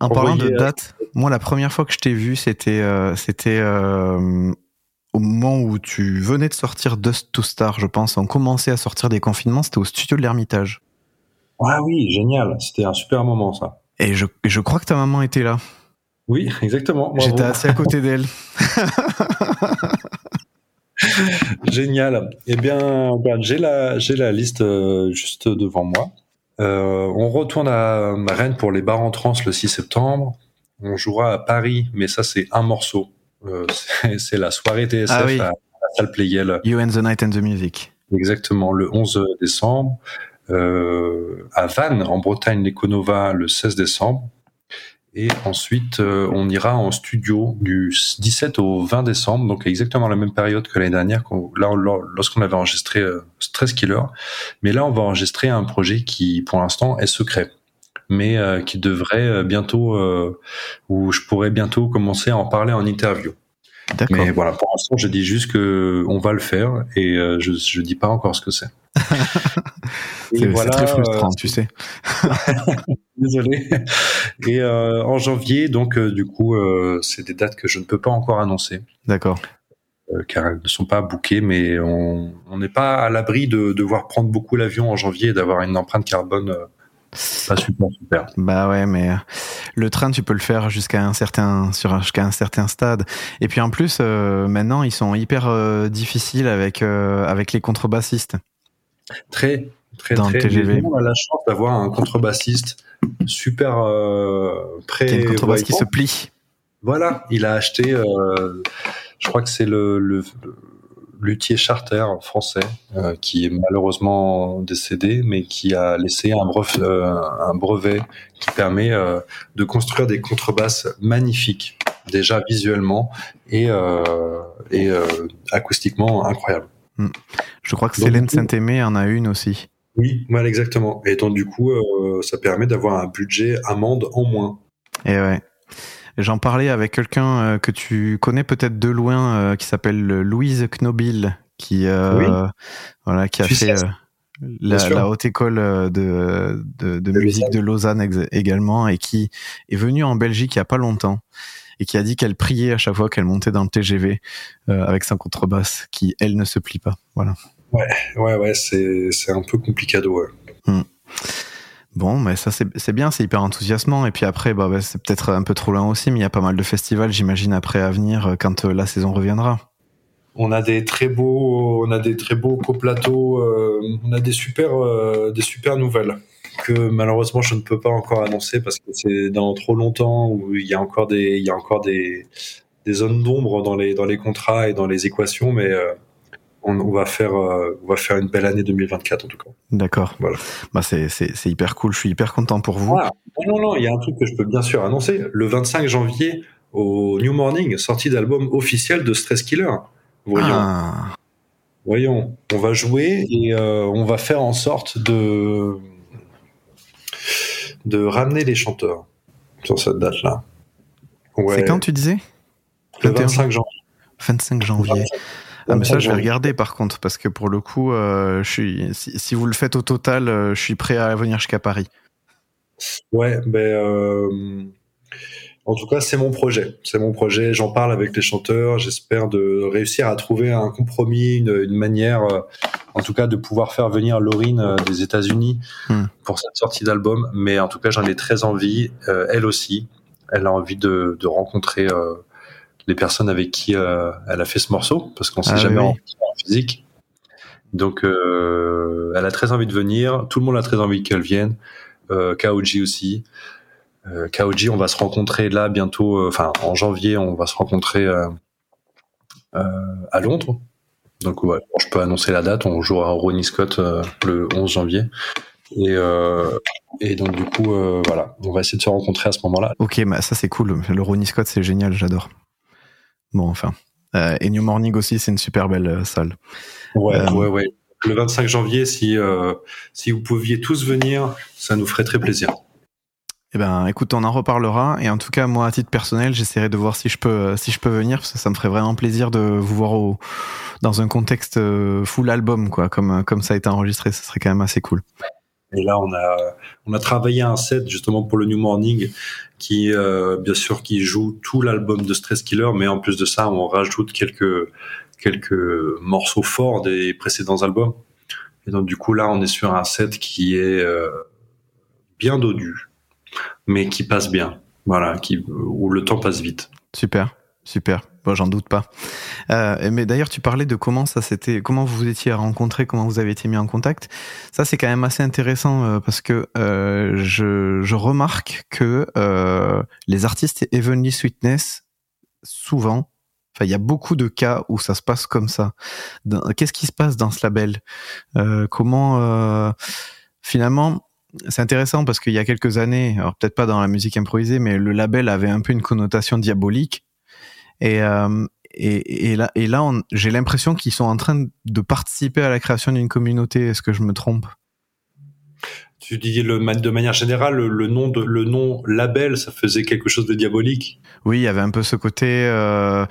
Speaker 1: En parlant de date, moi la première fois que je t'ai vu, c'était c'était au moment où tu venais de sortir Dust to Star, je pense, on commençait à sortir des confinements, c'était au studio de l'Ermitage.
Speaker 2: Ah oui, génial, c'était un super moment ça.
Speaker 1: Et je, je crois que ta maman était là.
Speaker 2: Oui, (laughs) exactement.
Speaker 1: J'étais assez à côté d'elle. (laughs)
Speaker 2: Génial. Eh bien, j'ai la, j'ai la liste euh, juste devant moi. Euh, on retourne à Rennes pour les bars en trans le 6 septembre. On jouera à Paris, mais ça c'est un morceau. Euh, (laughs) c'est la soirée TSF ah à, la salle Playel.
Speaker 1: You and the Night and the Music.
Speaker 2: Exactement, le 11 décembre. Euh, à Vannes, en Bretagne, l'Econova, le 16 décembre. Et ensuite, euh, on ira en studio du 17 au 20 décembre, donc exactement la même période que l'année dernière, là, lorsqu'on avait enregistré Stress Killer. Mais là, on va enregistrer un projet qui, pour l'instant, est secret mais euh, qui devrait euh, bientôt, euh, où je pourrais bientôt commencer à en parler en interview. Mais voilà, pour l'instant, je dis juste que on va le faire et je je dis pas encore ce que c'est. (laughs)
Speaker 1: c'est voilà, très frustrant, tu sais. (laughs)
Speaker 2: Désolé. Et en janvier, donc du coup, c'est des dates que je ne peux pas encore annoncer.
Speaker 1: D'accord.
Speaker 2: car elles ne sont pas bookées, mais on n'est pas à l'abri de devoir prendre beaucoup l'avion en janvier et d'avoir une empreinte carbone pas super, super.
Speaker 1: Bah ouais, mais euh, le train, tu peux le faire jusqu'à un certain, sur jusqu'à un certain stade. Et puis en plus, euh, maintenant, ils sont hyper euh, difficiles avec avec les contrebassistes.
Speaker 2: Très, très, Dans très. TGV. On a la chance d'avoir un contrebassiste super prêt.
Speaker 1: Un contrebasse qui se plie.
Speaker 2: Voilà, il a acheté. je crois que c'est le, le luthier charter français euh, qui est malheureusement décédé, mais qui a laissé un brevet, euh, un brevet qui permet euh, de construire des contrebasses magnifiques, déjà visuellement et, et acoustiquement incroyables.
Speaker 1: Hmm. Je crois que Célène Saint-Aimé en a une aussi.
Speaker 2: Oui, voilà, exactement. Et donc du coup, ça permet d'avoir un budget amende en moins.
Speaker 1: Et ouais. J'en parlais avec quelqu'un euh, que tu connais peut-être de loin, euh, qui s'appelle Louise Knobil, qui euh, voilà, qui a fait la, haute école de, de, musique de Lausanne également, et qui est venue en Belgique il y a pas longtemps. et qui a dit qu'elle priait à chaque fois qu'elle montait dans le TGV euh, avec sa contrebasse, qui elle ne se plie pas. Voilà.
Speaker 2: Ouais, ouais, ouais, c'est un peu complicado. Ouais.
Speaker 1: Hmm. Bon, mais ça c'est bien, c'est hyper enthousiasmant. Et puis après, bah, c'est peut-être un peu trop loin aussi, mais il y a pas mal de festivals, j'imagine, après à venir euh, quand euh, la saison reviendra.
Speaker 2: On a des très beaux, on a des très beaux coplateaux, euh, on a des super, euh, des super nouvelles que malheureusement je ne peux pas encore annoncer parce que c'est dans trop longtemps où il y a encore des, il y a encore des, zones d'ombre dans les, dans les contrats et dans les équations, mais on, on va faire, euh, on va faire une belle année 2024 en tout cas.
Speaker 1: D'accord.
Speaker 2: Voilà.
Speaker 1: Bah, c'est c'est- c'est hyper cool, je suis hyper content pour vous.
Speaker 2: Ah, non, non, non, il y a un truc que je peux bien sûr annoncer. Le 25 janvier, au New Morning, sortie d'album officiel de Stress Killer. Voyons,
Speaker 1: Ah,
Speaker 2: voyons. On va jouer et euh, on va faire en sorte de de ramener les chanteurs sur cette date-là. Ouais,
Speaker 1: C'est quand tu disais?
Speaker 2: Le
Speaker 1: 21
Speaker 2: 25 janvier.
Speaker 1: 25 janvier. Ah, mais ça,
Speaker 2: 25
Speaker 1: je vais regarder par contre, parce que pour le coup, euh, je suis, si, si vous le faites au total, euh, je suis prêt à venir jusqu'à Paris.
Speaker 2: Ouais, ben euh, en tout cas, c'est mon projet. C'est mon projet. J'en parle avec les chanteurs. J'espère de réussir à trouver un compromis, une, une manière, euh, en tout cas, de pouvoir faire venir Laurine euh, des États-Unis
Speaker 1: Hmm.
Speaker 2: pour cette sortie d'album. Mais en tout cas, j'en ai très envie. Euh, elle aussi, elle a envie de, de rencontrer euh, les personnes avec qui euh, elle a fait ce morceau, parce qu'on s'est
Speaker 1: Ah
Speaker 2: jamais
Speaker 1: oui.
Speaker 2: en physique. Donc, euh, elle a très envie de venir. Tout le monde a très envie qu'elle vienne. Euh, Kaoji aussi. Euh, Kaoji, on va se rencontrer là bientôt, euh, enfin en janvier, on va se rencontrer à Londres. Donc ouais, bon, je peux annoncer la date, on jouera au Ronnie Scott le 11 janvier. Et, euh, et donc du coup, euh, voilà, on va essayer de se rencontrer à ce moment-là.
Speaker 1: Ok, bah, ça c'est cool. Le Ronnie Scott, c'est génial, j'adore. Bon, enfin. Euh, et New Morning aussi, c'est une super belle euh, salle.
Speaker 2: Ouais,
Speaker 1: Euh,
Speaker 2: ouais, ouais. Le 25 janvier, si si vous pouviez tous venir, ça nous ferait très plaisir.
Speaker 1: Eh ben, écoute, on en reparlera. Et en tout cas, moi, à titre personnel, j'essaierai de voir si je peux, si je peux venir, parce que ça me ferait vraiment plaisir de vous voir au, dans un contexte full album, quoi, comme, comme ça a été enregistré. Ce serait quand même assez cool.
Speaker 2: Et là, on a, on a travaillé un set justement pour le New Morning qui, euh, bien sûr, qui joue tout l'album de Stress Killer, mais en plus de ça, on rajoute quelques, quelques morceaux forts des précédents albums. Et donc, du coup, là, on est sur un set qui est euh, bien dodu, mais qui passe bien. Voilà, qui, où le temps passe vite.
Speaker 1: Super, super. Bon, j'en doute pas. Euh, mais d'ailleurs, tu parlais de comment ça s'était, comment vous vous étiez rencontrés, comment vous avez été mis en contact. Ça, c'est quand même assez intéressant euh, parce que euh, je, remarque que les artistes Heavenly Sweetness, souvent, enfin, il y a beaucoup de cas où ça se passe comme ça. Qu'est-ce qui se passe dans ce label? Comment, finalement, c'est intéressant parce qu'il y a quelques années, alors peut-être pas dans la musique improvisée, mais le label avait un peu une connotation diabolique. Et, euh, et, et là, et là j'ai l'impression qu'ils sont en train de participer à la création d'une communauté. Est-ce que je me trompe?
Speaker 2: Tu dis le, de manière générale, le, nom de, le nom label, ça faisait quelque chose de diabolique.
Speaker 1: Oui, il y avait un peu ce côté euh,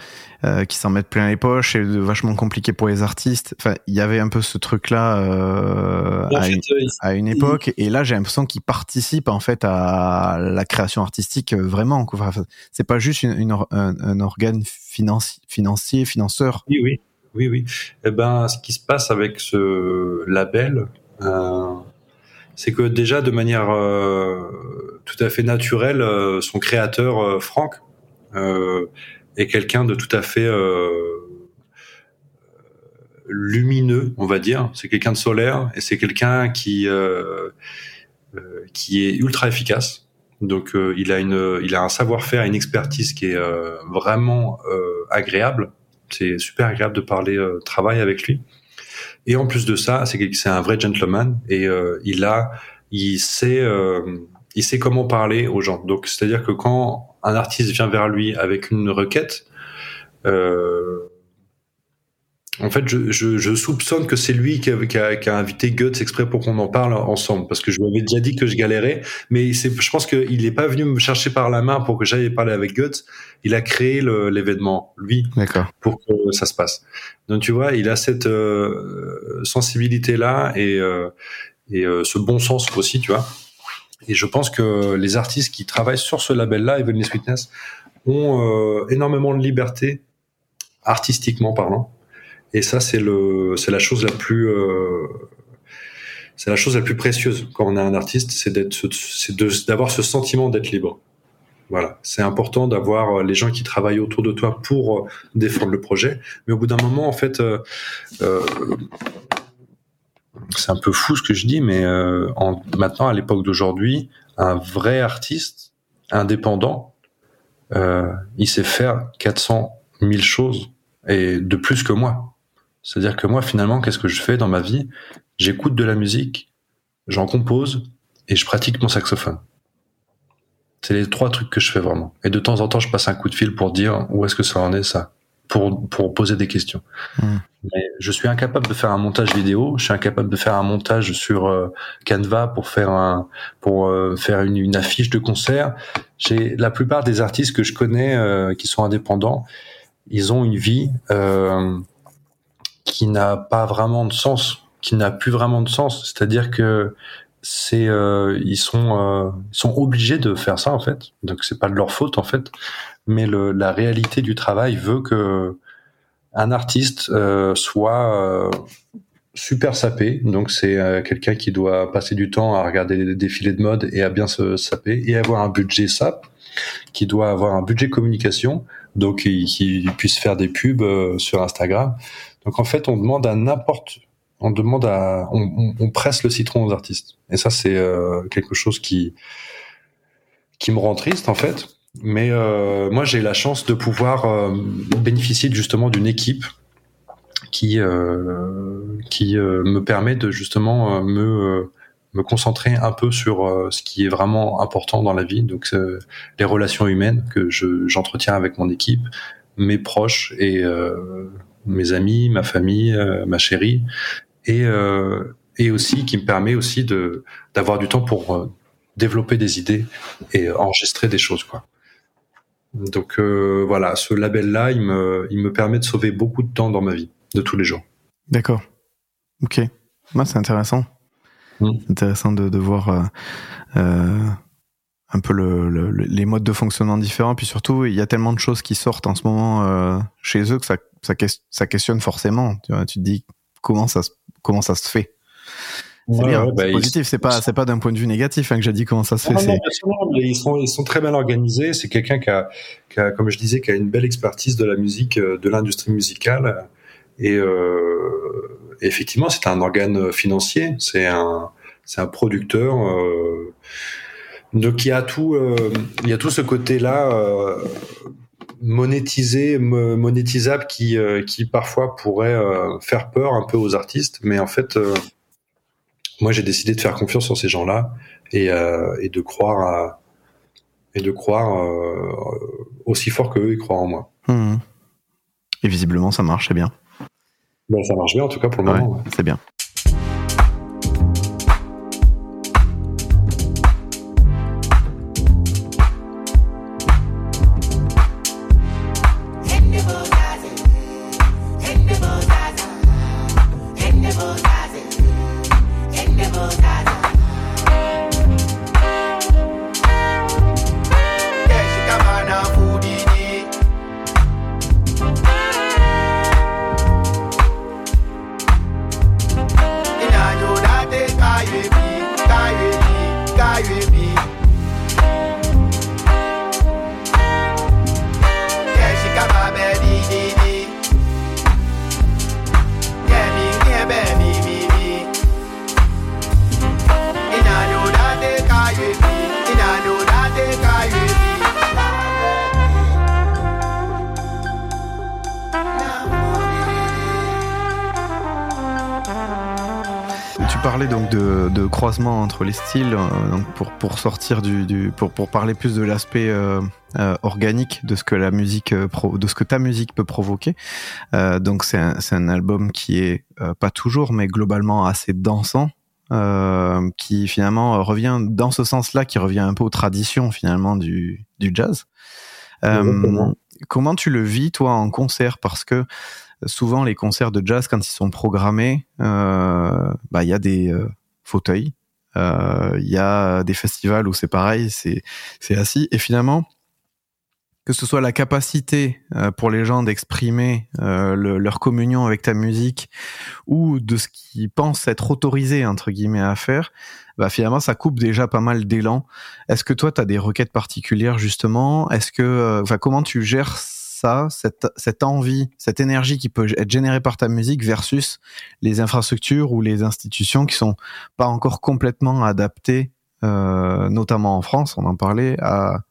Speaker 1: euh, qui s'en mettent plein les poches et de vachement compliqué pour les artistes. Enfin, il y avait un peu ce truc-là euh, à, une,
Speaker 2: il-
Speaker 1: à une époque. Et là, j'ai l'impression qu'ils participent en fait à la création artistique vraiment. Enfin, c'est pas juste une, une or- un, un organe financi- financier, financeur.
Speaker 2: Oui, oui, oui, oui. Eh ben, ce qui se passe avec ce label, c'est que déjà de manière euh, tout à fait naturelle, euh, son créateur euh, Franck est quelqu'un de tout à fait lumineux, on va dire. C'est quelqu'un de solaire et c'est quelqu'un qui qui est ultra efficace. Donc euh, il a une il a un savoir-faire, une expertise qui est euh, vraiment euh, agréable. C'est super agréable de parler travail avec lui. Et en plus de ça, c'est c'est un vrai gentleman et euh, il a, il sait, euh, il sait comment parler aux gens. Donc c'est-à-dire que quand un artiste vient vers lui avec une requête, euh, en fait, je, je, je soupçonne que c'est lui qui a, qui, a, qui a invité Guts exprès pour qu'on en parle ensemble, parce que je lui avais déjà dit que je galérais, mais je pense qu'il n'est pas venu me chercher par la main pour que j'aille parler avec Guts. Il a créé le, l'événement, lui,
Speaker 1: D'accord.
Speaker 2: pour que ça se passe. Donc tu vois, il a cette euh, sensibilité là et euh, et euh, ce bon sens aussi, tu vois. Et je pense que les artistes qui travaillent sur ce label-là, Heavenly Sweetness, ont euh, énormément de liberté, artistiquement parlant. Et ça, c'est le, c'est la chose la plus, euh, c'est la chose la plus précieuse quand on est un artiste, c'est d'être, c'est d'avoir ce sentiment d'être libre. Voilà, c'est important d'avoir les gens qui travaillent autour de toi pour défendre le projet. Mais au bout d'un moment, en fait, euh, c'est un peu fou ce que je dis, mais en, maintenant, à l'époque d'aujourd'hui, un vrai artiste indépendant, euh, il sait faire 400 000 choses et de plus que moi. C'est-à-dire que moi, finalement, qu'est-ce que je fais dans ma vie? J'écoute de la musique, j'en compose et je pratique mon saxophone. C'est les trois trucs que je fais vraiment. Et de temps en temps, je passe un coup de fil pour dire où est-ce que ça en est ça pour, pour poser des questions. Hmm. Mais je suis incapable de faire un montage vidéo, je suis incapable de faire un montage sur euh, Canva pour faire un pour euh, faire une, une, affiche de concert. J'ai la plupart des artistes que je connais euh, qui sont indépendants, ils ont une vie qui n'a pas vraiment de sens, qui n'a plus vraiment de sens. C'est-à-dire que c'est ils sont ils sont obligés de faire ça en fait. Donc c'est pas de leur faute en fait mais le, la réalité du travail veut que un artiste euh, soit euh, super sapé. Donc c'est euh, quelqu'un qui doit passer du temps à regarder des défilés de mode et à bien se saper et avoir un budget sap, qui doit avoir un budget communication, donc qui, puisse faire des pubs sur Instagram. Donc en fait, on demande à n'importe, on demande à, on, presse le citron aux artistes. Et ça c'est quelque chose qui qui me rend triste en fait mais euh, moi, j'ai la chance de pouvoir euh, bénéficier justement d'une équipe qui euh, qui euh, me permet de justement me me concentrer un peu sur ce qui est vraiment important dans la vie, donc les relations humaines que je j'entretiens avec mon équipe, mes proches et mes amis, ma famille, ma chérie, et et aussi qui me permet aussi de d'avoir du temps pour développer des idées et enregistrer des choses quoi. Donc euh, voilà, ce label-là, il me, il me permet de sauver beaucoup de temps dans ma vie, de tous les jours.
Speaker 1: D'accord. Ok. Moi, c'est intéressant. Mm. intéressant de, de voir euh, euh, un peu le, les modes de fonctionnement différents. Puis surtout, il y a tellement de choses qui sortent en ce moment euh, chez eux que ça, ça, ça questionne forcément. Tu, vois, tu te dis comment ça, comment ça se fait. C'est bah, positif. C'est pas, c'est pas d'un point de vue négatif hein, que j'ai dit comment ça se fait. Non,
Speaker 2: non, ils sont, ils sont très bien organisés. C'est quelqu'un qui a, qui a, comme je disais, qui a une belle expertise de la musique, euh, de l'industrie musicale. Et euh, effectivement, c'est un organe financier. C'est un, c'est un producteur. Euh, donc il y a tout, euh, il y a tout ce côté-là. Euh, monétisé, monétisable qui, euh, qui parfois pourrait faire peur un peu aux artistes, mais en fait, moi j'ai décidé de faire confiance sur ces gens-là et, euh, et de croire à, et de croire euh, aussi fort qu'eux ils croient en moi.
Speaker 1: Mmh. Et visiblement ça marche, c'est bien.
Speaker 2: Ben, ça marche bien en tout cas pour le moment.
Speaker 1: C'est bien. Euh, donc pour pour sortir du, du pour pour parler plus de l'aspect euh, euh, organique de ce que la musique de ce que ta musique peut provoquer. Donc c'est un, album qui est pas toujours mais globalement assez dansant qui finalement revient dans ce sens-là qui revient un peu aux traditions finalement du du jazz. Comment tu le vis toi en concert? Parce que souvent les concerts de jazz quand ils sont programmés bah il y a des fauteuil. Euh, il y a des festivals où c'est pareil, c'est assis. Et finalement, que ce soit la capacité euh, pour les gens d'exprimer euh, leur communion avec ta musique ou de ce qu'ils pensent être autorisé entre guillemets à faire, bah finalement ça coupe déjà pas mal d'élan. Est-ce que toi tu as des requêtes particulières justement? Est-ce que enfin comment tu gères ça, cette, envie, cette énergie qui peut être générée par ta musique versus les infrastructures ou les institutions qui sont pas encore complètement adaptées, euh, notamment en France, on en parlait, à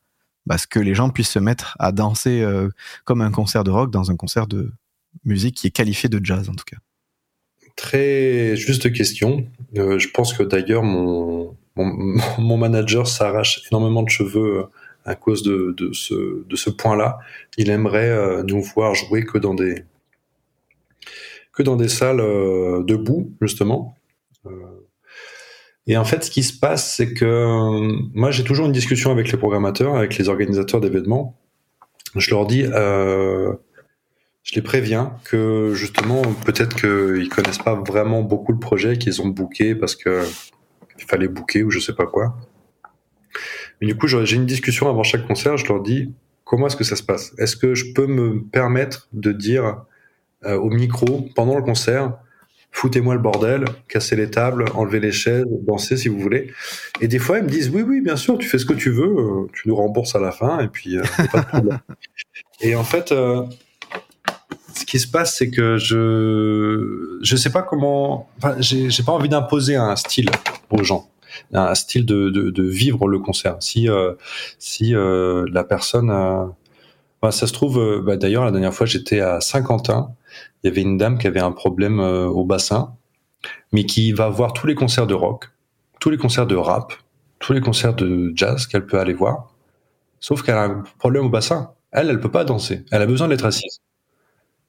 Speaker 1: bah, ce que les gens puissent se mettre à danser euh, comme un concert de rock dans un concert de musique qui est qualifié de jazz en tout cas.
Speaker 2: Très juste question. Euh, je pense que d'ailleurs mon, mon (laughs) manager s'arrache énormément de cheveux à cause de, ce, point-là. Il aimerait euh, nous voir jouer que dans des que dans des salles euh, debout justement. Euh, et en fait, ce qui se passe, c'est que moi, j'ai toujours une discussion avec les programmateurs, avec les organisateurs d'événements. Je leur dis, je les préviens que justement, peut-être qu'ils connaissent pas vraiment beaucoup le projet, qu'ils ont booké parce que il fallait booker ou je sais pas quoi. Mais du coup, j'ai une discussion avant chaque concert. Je leur dis comment est-ce que ça se passe? Est-ce que je peux me permettre de dire euh, au micro pendant le concert, foutez-moi le bordel, cassez les tables, enlevez les chaises, dansez si vous voulez. Et des fois, ils me disent oui, oui, bien sûr, tu fais ce que tu veux, euh, tu nous rembourses à la fin, et puis euh, pas de problème. (laughs) et en fait, euh, ce qui se passe, c'est que je je sais pas comment, enfin, j'ai pas envie d'imposer un style aux gens un style de, de, vivre le concert. Si euh, si euh, la personne, bah, ça se trouve, euh, bah, d'ailleurs la dernière fois j'étais à Saint-Quentin, il y avait une dame qui avait un problème au bassin, mais qui va voir tous les concerts de rock, tous les concerts de rap, tous les concerts de jazz qu'elle peut aller voir, sauf qu'elle a un problème au bassin. Elle, elle peut pas danser. Elle a besoin d'être assise.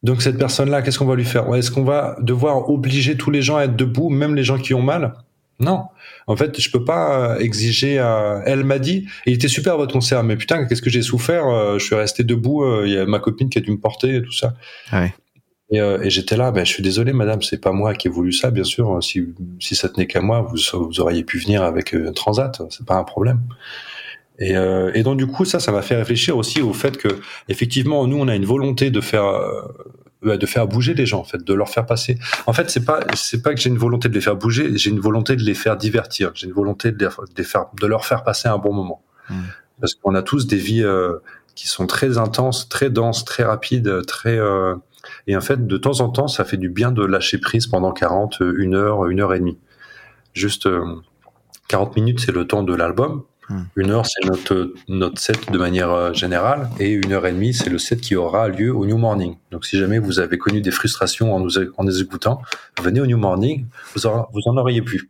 Speaker 2: Donc cette personne-là, qu'est-ce qu'on va lui faire? Est-ce qu'on va devoir obliger tous les gens à être debout, même les gens qui ont mal? Non, en fait, je peux pas euh, exiger. Euh, elle m'a dit, il était super votre concert, mais putain, qu'est-ce que j'ai souffert euh, Je suis resté debout. Il y a ma copine qui a dû me porter et tout ça.
Speaker 1: Ouais.
Speaker 2: Et, et j'étais là, ben, je suis désolé, madame, c'est pas moi qui ai voulu ça, bien sûr. Si, si ça tenait qu'à moi, vous, vous auriez pu venir avec un transat, c'est pas un problème. Et, et donc du coup, ça, ça m'a fait réfléchir aussi au fait que, effectivement, nous, on a une volonté de faire de faire bouger les gens en fait de leur faire passer. En fait c'est pas c'est pas que j'ai une volonté de les faire bouger j'ai une volonté de les faire divertir j'ai une volonté de les faire de leur faire passer un bon moment. Mmh. parce qu'on a tous des vies euh, qui sont très intenses très denses très rapides très euh, et en fait de temps en temps ça fait du bien de lâcher prise pendant 40 une heure une heure et demie. Juste 40 euh, minutes c'est le temps de l'album Hmm. Une heure, c'est notre, notre set de manière euh, générale, et une heure et demie, c'est le set qui aura lieu au New Morning. Donc, si jamais vous avez connu des frustrations en nous, en nous écoutant, venez au New Morning, vous, vous en auriez pu.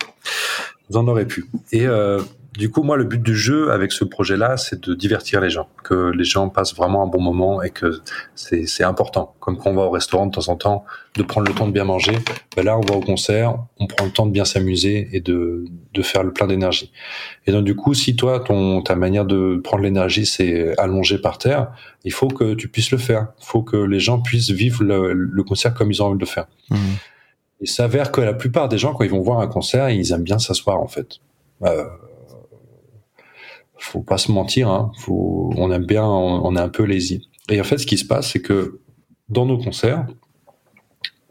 Speaker 2: Vous en aurez pu. Et euh, du coup, moi, le but du jeu avec ce projet-là, c'est de divertir les gens, que les gens passent vraiment un bon moment et que c'est important. Comme quand on va au restaurant de temps en temps, de prendre le temps de bien manger. Ben là, on va au concert, on prend le temps de bien s'amuser et de, de faire le plein d'énergie. Et donc, du coup, si toi, ton, ta manière de prendre l'énergie, c'est allonger par terre, il faut que tu puisses le faire. Il faut que les gens puissent vivre le, concert comme ils ont envie de le faire. Mmh. Il s'avère que la plupart des gens, quand ils vont voir un concert, ils aiment bien s'asseoir, en fait. Euh, faut pas se mentir, hein, faut, on aime bien, on, est un peu lazy. Et en fait, ce qui se passe, c'est que dans nos concerts,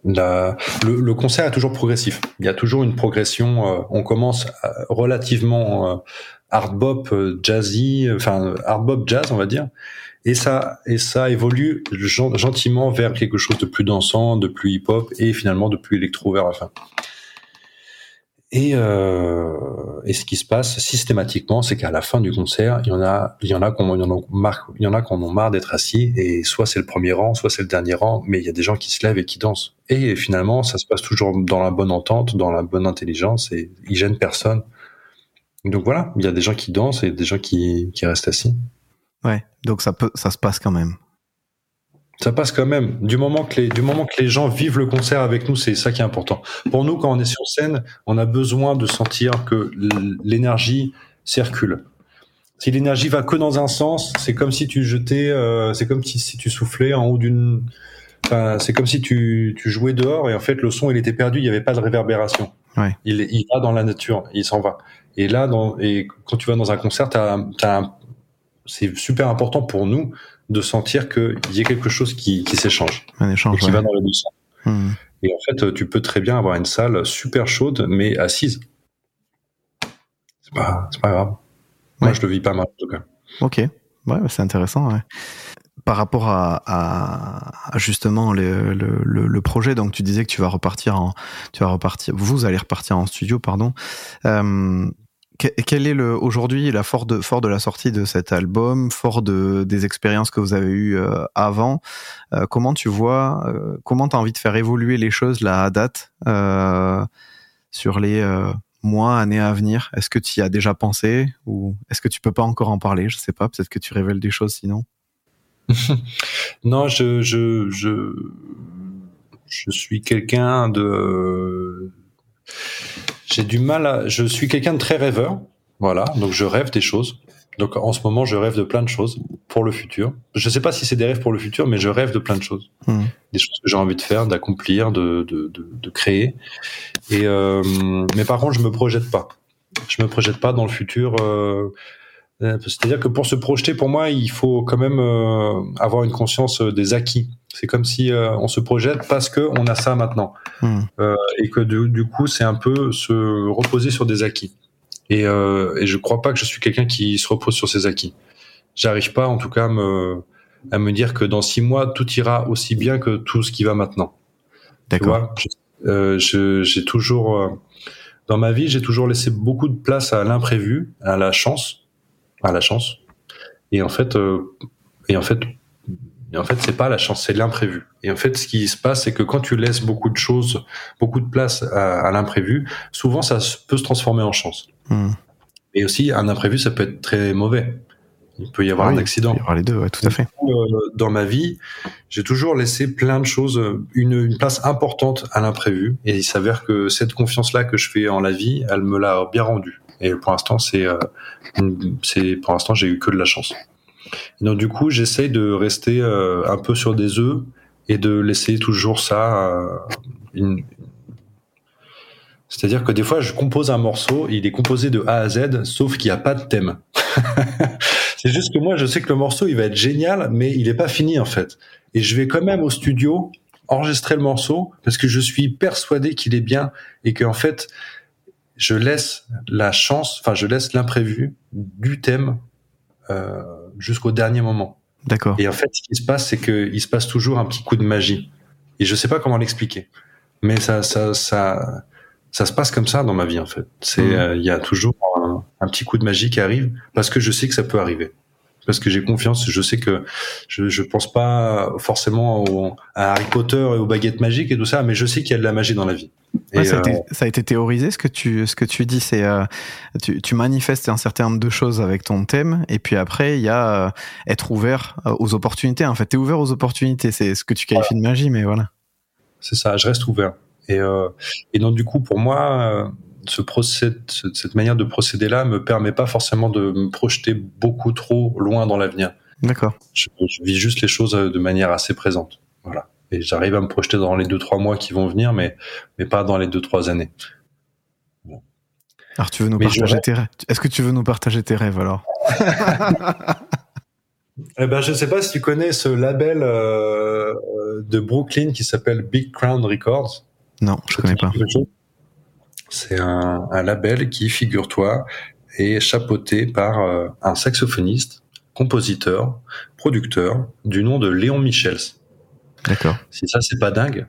Speaker 2: la, le, concert est toujours progressif. Il y a toujours une progression. Euh, on commence euh, relativement euh, hard bop, jazzy, enfin hard bop jazz, on va dire, et ça et ça évolue gentiment vers quelque chose de plus dansant, de plus hip hop et finalement de plus électro vers la fin. Et, euh, et ce qui se passe systématiquement, c'est qu'à la fin du concert, il y en a, il y en a qu'on en marre, il y en a qu'on ont marre d'être assis, et soit c'est le premier rang, soit c'est le dernier rang, mais il y a des gens qui se lèvent et qui dansent. Et finalement, ça se passe toujours dans la bonne entente, dans la bonne intelligence, et ils gênent personne. Donc voilà, il y a des gens qui dansent et des gens qui, qui restent assis.
Speaker 1: Ouais, donc ça peut, ça se passe quand même
Speaker 2: ça passe quand même. Du moment que les, du moment que les gens vivent le concert avec nous, c'est ça qui est important. Pour nous, quand on est sur scène, on a besoin de sentir que l'énergie circule. Si l'énergie va que dans un sens, c'est comme si tu jetais, euh, c'est comme si, si tu soufflais en haut d'une, enfin, c'est comme si tu, tu jouais dehors et en fait le son il était perdu, il n'y avait pas de réverbération.
Speaker 1: Ouais.
Speaker 2: Il, il va dans la nature, il s'en va. Et là, dans, et quand tu vas dans un concert, t'as, t'as c'est super important pour nous de sentir qu'il y a quelque chose qui, qui s'échange. Qui
Speaker 1: ouais.
Speaker 2: va dans les deux sens.
Speaker 1: Hmm.
Speaker 2: Et en fait, tu peux très bien avoir une salle super chaude, mais assise. C'est pas, pas grave. Moi,
Speaker 1: Ouais.
Speaker 2: je le vis pas mal, en tout cas.
Speaker 1: Ok, ouais, c'est intéressant. ouais. Par rapport à, justement le, le, le- le projet, donc tu disais que tu vas repartir en, tu vas repartir, vous allez repartir en studio, pardon. Euh, quel est le aujourd'hui la fort de fort de la sortie de cet album, fort de des expériences que vous avez eues euh, avant euh, Comment tu vois, euh, comment tu as envie de faire évoluer les choses là à date sur les mois, années à venir? Est-ce que tu y as déjà pensé ou est-ce que tu peux pas encore en parler? Je sais pas, peut-être que tu révèles des choses sinon. (laughs)
Speaker 2: Non, je, je, je, je suis quelqu'un de. J'ai du mal à. Je suis quelqu'un de très rêveur. Voilà. Donc, je rêve des choses. Donc, en ce moment, je rêve de plein de choses pour le futur. Je sais pas si c'est des rêves pour le futur, mais je rêve de plein de choses.
Speaker 1: Hmm.
Speaker 2: Des choses que j'ai envie de faire, d'accomplir, de, de, de, de créer. Et, euh, mais par contre, je me projette pas. Je me projette pas dans le futur. euh, euh, C'est-à-dire que pour se projeter, pour moi, il faut quand même euh, avoir une conscience des acquis. C'est comme si euh, on se projette parce que on a ça maintenant
Speaker 1: Hmm.
Speaker 2: Euh, et que du, du coup, c'est un peu se reposer sur des acquis. Et, euh, et je crois pas que je suis quelqu'un qui se repose sur ses acquis. J'arrive pas, en tout cas, à me, à me dire que dans six mois, tout ira aussi bien que tout ce qui va maintenant.
Speaker 1: D'accord.
Speaker 2: euh, j'ai toujours, euh, dans ma vie, j'ai toujours laissé beaucoup de place à l'imprévu, à la chance, à la chance. Et en fait, euh, et en fait, et en fait, c'est pas la chance, c'est l'imprévu. Et en fait, ce qui se passe, c'est que quand tu laisses beaucoup de choses, beaucoup de place à, à l'imprévu, souvent ça peut se transformer en chance.
Speaker 1: Hmm.
Speaker 2: Et aussi, un imprévu, ça peut être très mauvais. Il peut y avoir
Speaker 1: Ah oui,
Speaker 2: un accident.
Speaker 1: Il y aura les deux, ouais, tout à fait.
Speaker 2: Euh, dans ma vie, j'ai toujours laissé plein de choses, euh, une, une place importante à l'imprévu. Et il s'avère que cette confiance-là que je fais en la vie, elle me l'a bien rendue. Et pour l'instant, c'est, euh, c'est, pour l'instant, j'ai eu que de la chance. Donc du coup, j'essaye de rester euh, un peu sur des œufs et de laisser toujours ça. euh. C'est-à-dire que des fois, je compose un morceau, il est composé de A à Z, sauf qu'il n'y a pas de thème. (laughs) C'est juste que moi, je sais que le morceau, il va être génial, mais il n'est pas fini en fait. Et je vais quand même au studio enregistrer le morceau parce que je suis persuadé qu'il est bien et qu'en fait, je laisse la chance, enfin, je laisse l'imprévu du thème euh, jusqu'au dernier moment.
Speaker 1: D'accord.
Speaker 2: Et en fait, ce qui se passe, c'est qu'il se passe toujours un petit coup de magie. Et je sais pas comment l'expliquer. Mais ça, ça, ça, ça se passe comme ça dans ma vie, en fait. C'est,
Speaker 1: Mhm.
Speaker 2: euh, il y a toujours un, un petit coup de magie qui arrive parce que je sais que ça peut arriver. Parce que j'ai confiance, je sais que je, je pense pas forcément au, à Harry Potter et aux baguettes magiques et tout ça, mais je sais qu'il y a de la magie dans la vie.
Speaker 1: Ouais,
Speaker 2: Et,
Speaker 1: ça, a
Speaker 2: euh,
Speaker 1: été, ça a été théorisé ce que tu ce que tu dis c'est euh, tu, tu manifestes un certain nombre de choses avec ton thème et puis après il y a euh, être ouvert euh, aux opportunités en fait t'es ouvert aux opportunités c'est ce que tu qualifies de magie mais voilà
Speaker 2: C'est ça, je reste ouvert. Et, et donc du coup, pour moi, ce procède, ce- cette manière de procéder là me permet pas forcément de me projeter beaucoup trop loin dans l'avenir.
Speaker 1: d'accord
Speaker 2: Je, je vis juste les choses euh, de manière assez présente. Voilà. Et j'arrive à me projeter dans les deux trois mois qui vont venir, mais mais pas dans les deux trois années.
Speaker 1: alors tu veux nous
Speaker 2: Mais
Speaker 1: partager tes rêves? Est-ce que tu veux nous partager tes rêves alors? (laughs)
Speaker 2: Eh ben, je sais pas si tu connais ce label euh, euh, de Brooklyn qui s'appelle Big Crown Records.
Speaker 1: non je connais pas
Speaker 2: C'est un, un label qui, figure-toi, est chapeauté par euh, un saxophoniste, compositeur, producteur du nom de Léon Michels.
Speaker 1: d'accord
Speaker 2: Si ça, c'est pas dingue.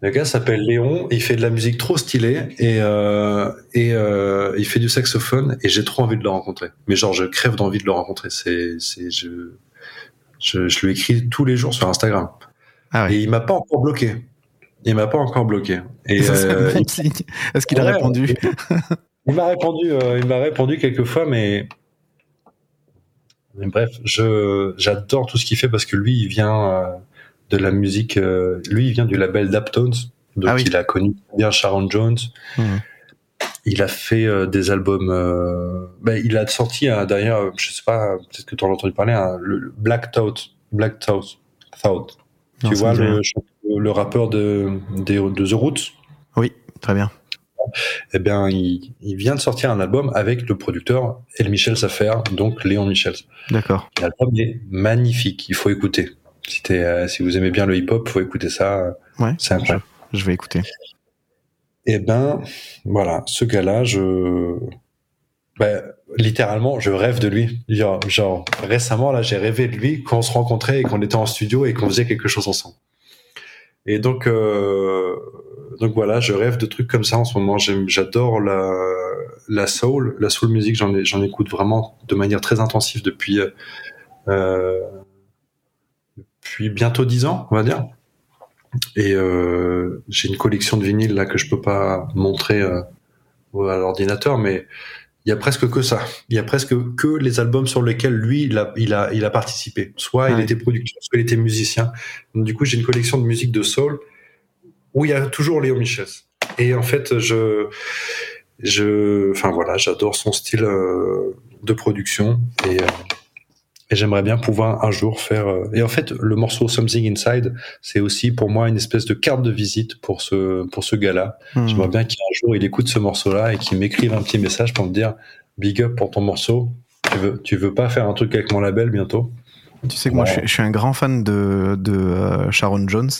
Speaker 2: Le gars s'appelle Léon, il fait de la musique trop stylée et, euh, et euh, il fait du saxophone et j'ai trop envie de le rencontrer. Mais genre, je crève d'envie de le rencontrer. C'est, c'est, je, je, je lui écris tous les jours sur Instagram.
Speaker 1: ah ouais
Speaker 2: Et il m'a pas encore bloqué. Il m'a pas encore bloqué. Et (laughs) euh,
Speaker 1: est-ce qu'il a répondu
Speaker 2: Il m'a répondu, euh, il m'a répondu quelques fois, mais, mais bref, je j'adore tout ce qu'il fait parce que lui, il vient euh, de la musique. lui, il vient du label Daptones, donc
Speaker 1: Ah oui.
Speaker 2: il a connu bien Sharon Jones.
Speaker 1: Mhm.
Speaker 2: Il a fait euh, des albums. euh, ben, il a sorti euh, d'ailleurs, je sais pas, peut-être que tu en as entendu parler, hein, le, le Black Thought, Black Thought, Thought.
Speaker 1: Non,
Speaker 2: tu vois le, le rappeur de, The Roots.
Speaker 1: oui très bien
Speaker 2: eh bien, il, il, vient de sortir un album avec le producteur El Michel Safer, donc Léon Michel.
Speaker 1: D'accord.
Speaker 2: L'album est magnifique, il faut écouter. Si, euh, si vous aimez bien le hip-hop, faut écouter ça.
Speaker 1: Ouais.
Speaker 2: C'est incroyable.
Speaker 1: Je, je vais écouter.
Speaker 2: Eh ben, voilà, ce gars-là, je, ben, littéralement, je rêve de lui. Genre récemment, là, j'ai rêvé de lui quand on se rencontrait et qu'on était en studio et qu'on faisait quelque chose ensemble. Et donc, euh, donc voilà, je rêve de trucs comme ça en ce moment. J'adore la, la soul, la soul music. J'en j'en écoute vraiment de manière très intensive depuis euh, depuis bientôt dix ans, on va dire. Et euh, j'ai une collection de vinyles là que je peux pas montrer à l'ordinateur, mais il y a presque que ça. Il y a presque que les albums sur lesquels lui il a il a, il a participé. Soit il était producteur, soit il était musicien. Donc, du coup, j'ai une collection de musique de soul où il y a toujours Léo Michels. Et en fait, je je enfin voilà, j'adore son style euh, de production et, euh, et j'aimerais bien pouvoir un jour faire euh, et en fait, le morceau Something Inside, c'est aussi pour moi une espèce de carte de visite pour ce pour ce gars-là.
Speaker 1: Hmm.
Speaker 2: J'aimerais bien qu'un jour il écoute ce morceau-là et qu'il m'écrive un petit message pour me dire big up pour ton morceau. Tu veux, tu veux pas faire un truc avec mon label bientôt?
Speaker 1: Tu sais que moi, je suis, je suis un grand fan de, de euh, Sharon Jones.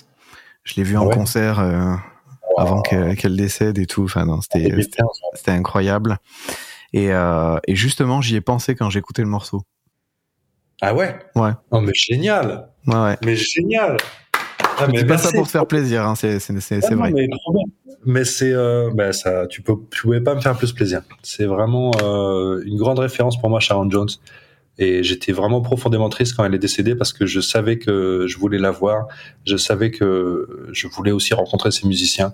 Speaker 1: Je l'ai vu en
Speaker 2: ouais
Speaker 1: concert euh, avant qu'elle décède et tout. Enfin, non, c'était incroyable. Et, euh, et justement, j'y ai pensé quand j'écoutais le morceau.
Speaker 2: Ah ouais
Speaker 1: Ouais.
Speaker 2: Oh mais génial
Speaker 1: Ouais, ouais.
Speaker 2: Mais génial ah, mais
Speaker 1: pas ça pour te faire plaisir, hein, c'est
Speaker 2: Ah non,
Speaker 1: vrai.
Speaker 2: Mais, c'est, euh, bah, ça, tu peux, tu pouvais pas me faire plus plaisir. C'est vraiment euh, une grande référence pour moi, Sharon Jones. Et j'étais vraiment profondément triste quand elle est décédée parce que je savais que je voulais la voir. Je savais que je voulais aussi rencontrer ces musiciens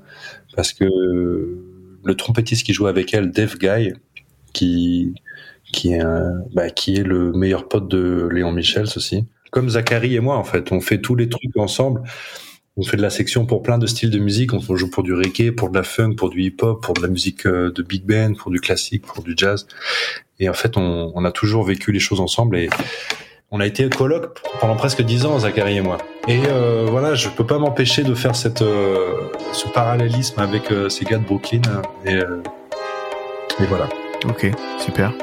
Speaker 2: parce que le trompettiste qui jouait avec elle, Dave Guy, qui qui est bah, qui est le meilleur pote de Léon Michels aussi. Comme Zachary et moi en fait, on fait tous les trucs ensemble. On fait de la section pour plein de styles de musique. On joue pour du reggae, pour de la funk, pour du hip-hop, pour de la musique euh, de big band, pour du classique, pour du jazz. Et en fait, on, a toujours vécu les choses ensemble et on a été coloc pendant presque dix ans, Zachary et moi. Et euh, voilà, je peux pas m'empêcher de faire cette, euh, ce parallélisme avec ces gars de Brooklyn. Et, et voilà.
Speaker 1: Ok, super.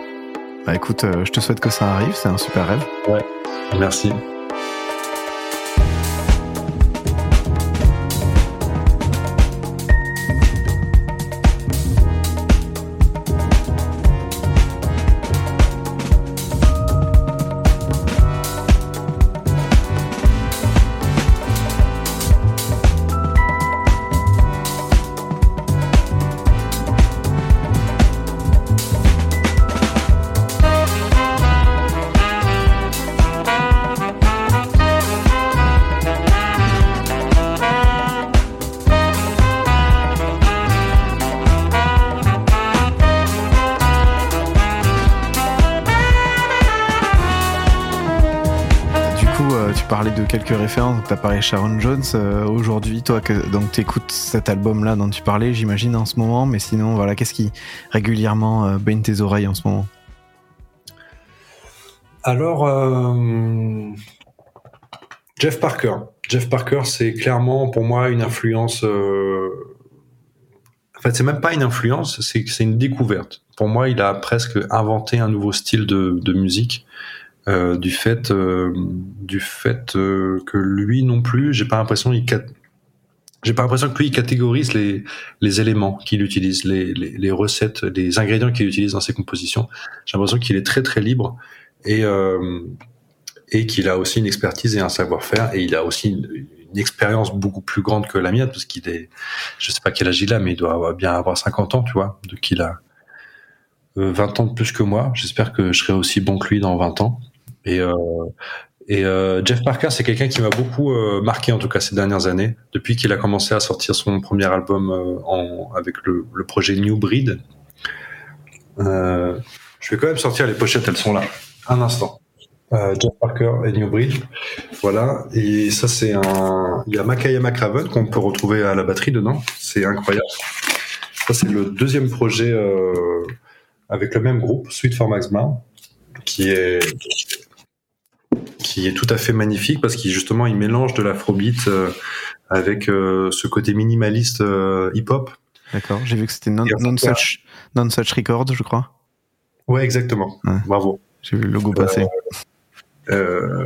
Speaker 1: Bah écoute, euh, je te souhaite que ça arrive, c'est un super rêve.
Speaker 2: Merci.
Speaker 1: Références, donc tu as parlé Sharon Jones. euh, Aujourd'hui, toi, que, donc tu écoutes cet album-là dont tu parlais, j'imagine, en ce moment, mais sinon, voilà, qu'est-ce qui régulièrement euh, baigne tes oreilles en ce moment?
Speaker 2: Alors, euh, Jeff Parker. Jeff Parker, c'est clairement pour moi une influence. En fait, c'est même pas une influence, c'est c'est une découverte. Pour moi, il a presque inventé un nouveau style de, de musique. Euh, du fait, euh, du fait euh, que lui non plus, j'ai pas l'impression il j'ai pas l'impression que lui catégorise les les éléments qu'il utilise, les, les recettes, les ingrédients qu'il utilise dans ses compositions. J'ai l'impression qu'il est très très libre et et qu'il a aussi une expertise et un savoir-faire et il a aussi une, expérience beaucoup plus grande que la mienne parce qu'il est je sais pas quel âge il a mais il doit avoir- bien avoir 50 ans tu vois donc il a euh, 20 ans de plus que moi j'espère que je serai aussi bon que lui dans 20 ans et euh, et euh, Jeff Parker c'est quelqu'un qui m'a beaucoup euh, marqué en tout cas ces dernières années depuis qu'il a commencé à sortir son premier album en, avec le, le projet New Breed je vais quand même sortir les pochettes elles sont là un instant euh, Jeff Parker et New Breed. Voilà. Et ça, c'est un. Il y a Makaya McRaven qu'on peut retrouver à la batterie dedans. C'est incroyable. Ça, c'est le deuxième projet euh, avec le même groupe, Sweet for Max qui est qui est tout à fait magnifique parce qu'il justement il mélange de l'afrobeat euh, avec euh, ce côté minimaliste euh, hip-hop
Speaker 1: D'accord. J'ai vu que c'était non, such, non Such Records, je crois.
Speaker 2: Ouais, exactement.
Speaker 1: Ouais.
Speaker 2: Bravo.
Speaker 1: J'ai vu le logo passer.
Speaker 2: Euh,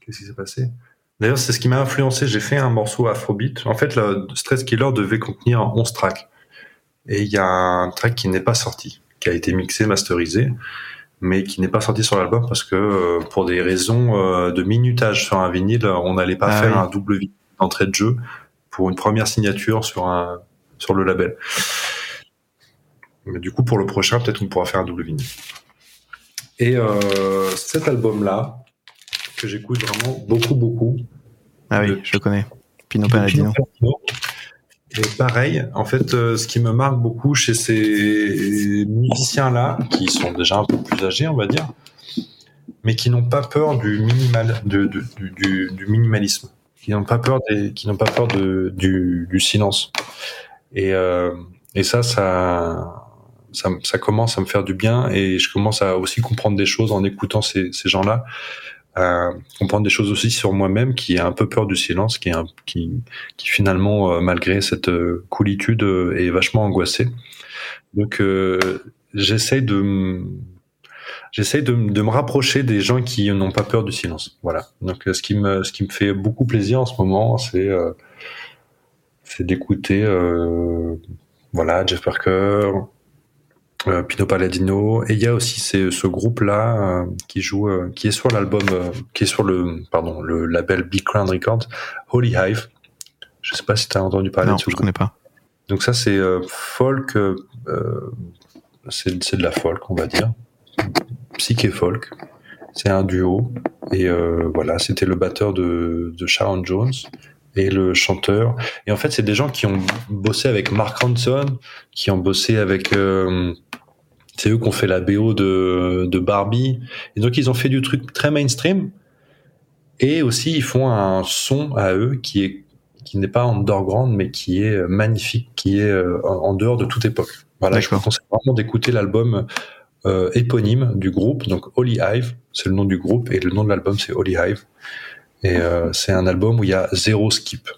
Speaker 2: Qu'est-ce qui s'est passé? D'ailleurs, c'est ce qui m'a influencé. J'ai fait un morceau Afrobeat. En fait, le Stress Killer devait contenir 11 tracks. Et il y a un track qui n'est pas sorti, qui a été mixé, masterisé, mais qui n'est pas sorti sur l'album parce que euh, pour des raisons euh, de minutage sur un vinyle, on n'allait pas
Speaker 1: Ah
Speaker 2: faire
Speaker 1: oui.
Speaker 2: un double vinyle d'entrée de jeu pour une première signature sur un sur le label. Mais du coup, pour le prochain, peut-être on pourra faire un double vinyle. Et euh, cet album-là, que j'écoute vraiment beaucoup, beaucoup,
Speaker 1: Ah oui,
Speaker 2: le-
Speaker 1: je le connais. Pino
Speaker 2: de
Speaker 1: Palladino.
Speaker 2: Et pareil, en fait, euh, ce qui me marque beaucoup chez ces musiciens-là, qui sont déjà un peu plus âgés, on va dire, mais qui n'ont pas peur du minimal, de- du, du- du minimalisme, qui n'ont pas peur des, qui n'ont pas peur de, du, du silence. Et, euh, et ça, ça, ça, ça commence à me faire du bien, et je commence à aussi comprendre des choses en écoutant ces, ces gens-là, comprendre des choses aussi sur moi-même, qui a un peu peur du silence, qui un, qui, qui finalement, euh, malgré cette euh, coolitude, euh, est vachement angoissé. Donc, euh, j'essaye de, j'essaye de, de me rapprocher des gens qui n'ont pas peur du silence. Voilà. Donc, ce qui me, ce qui me fait beaucoup plaisir en ce moment, c'est, c'est d'écouter, voilà, Jeff Parker, Pino Palladino, et il y a aussi ces- ce groupe-là euh, qui joue, euh, qui est sur l'album, euh, qui est sur le, pardon, le label Big Crown Records, Holy Hive. Je sais pas si tu as entendu parler
Speaker 1: Non,
Speaker 2: de ce
Speaker 1: je
Speaker 2: groupe.
Speaker 1: connais pas.
Speaker 2: Donc ça, c'est euh, folk, euh, euh, c'est c'est de la folk, on va dire, psyché folk. C'est un duo et euh, voilà, c'était le batteur de, de Sharon Jones et le chanteur. Et en fait, c'est des gens qui ont bossé avec Mark Ronson, qui ont bossé avec. euh, c'est eux qui ont fait la BO de, de Barbie. Et donc, ils ont fait du truc très mainstream. Et aussi, ils font un son à eux qui est qui n'est pas underground, mais qui est magnifique, qui est euh, en dehors de toute époque. Voilà, je vous conseille vraiment d'écouter l'album euh, éponyme du groupe, donc Holy Hive, c'est le nom du groupe, et le nom de l'album c'est Holy Hive. Et euh, c'est un album où il y a zéro skip.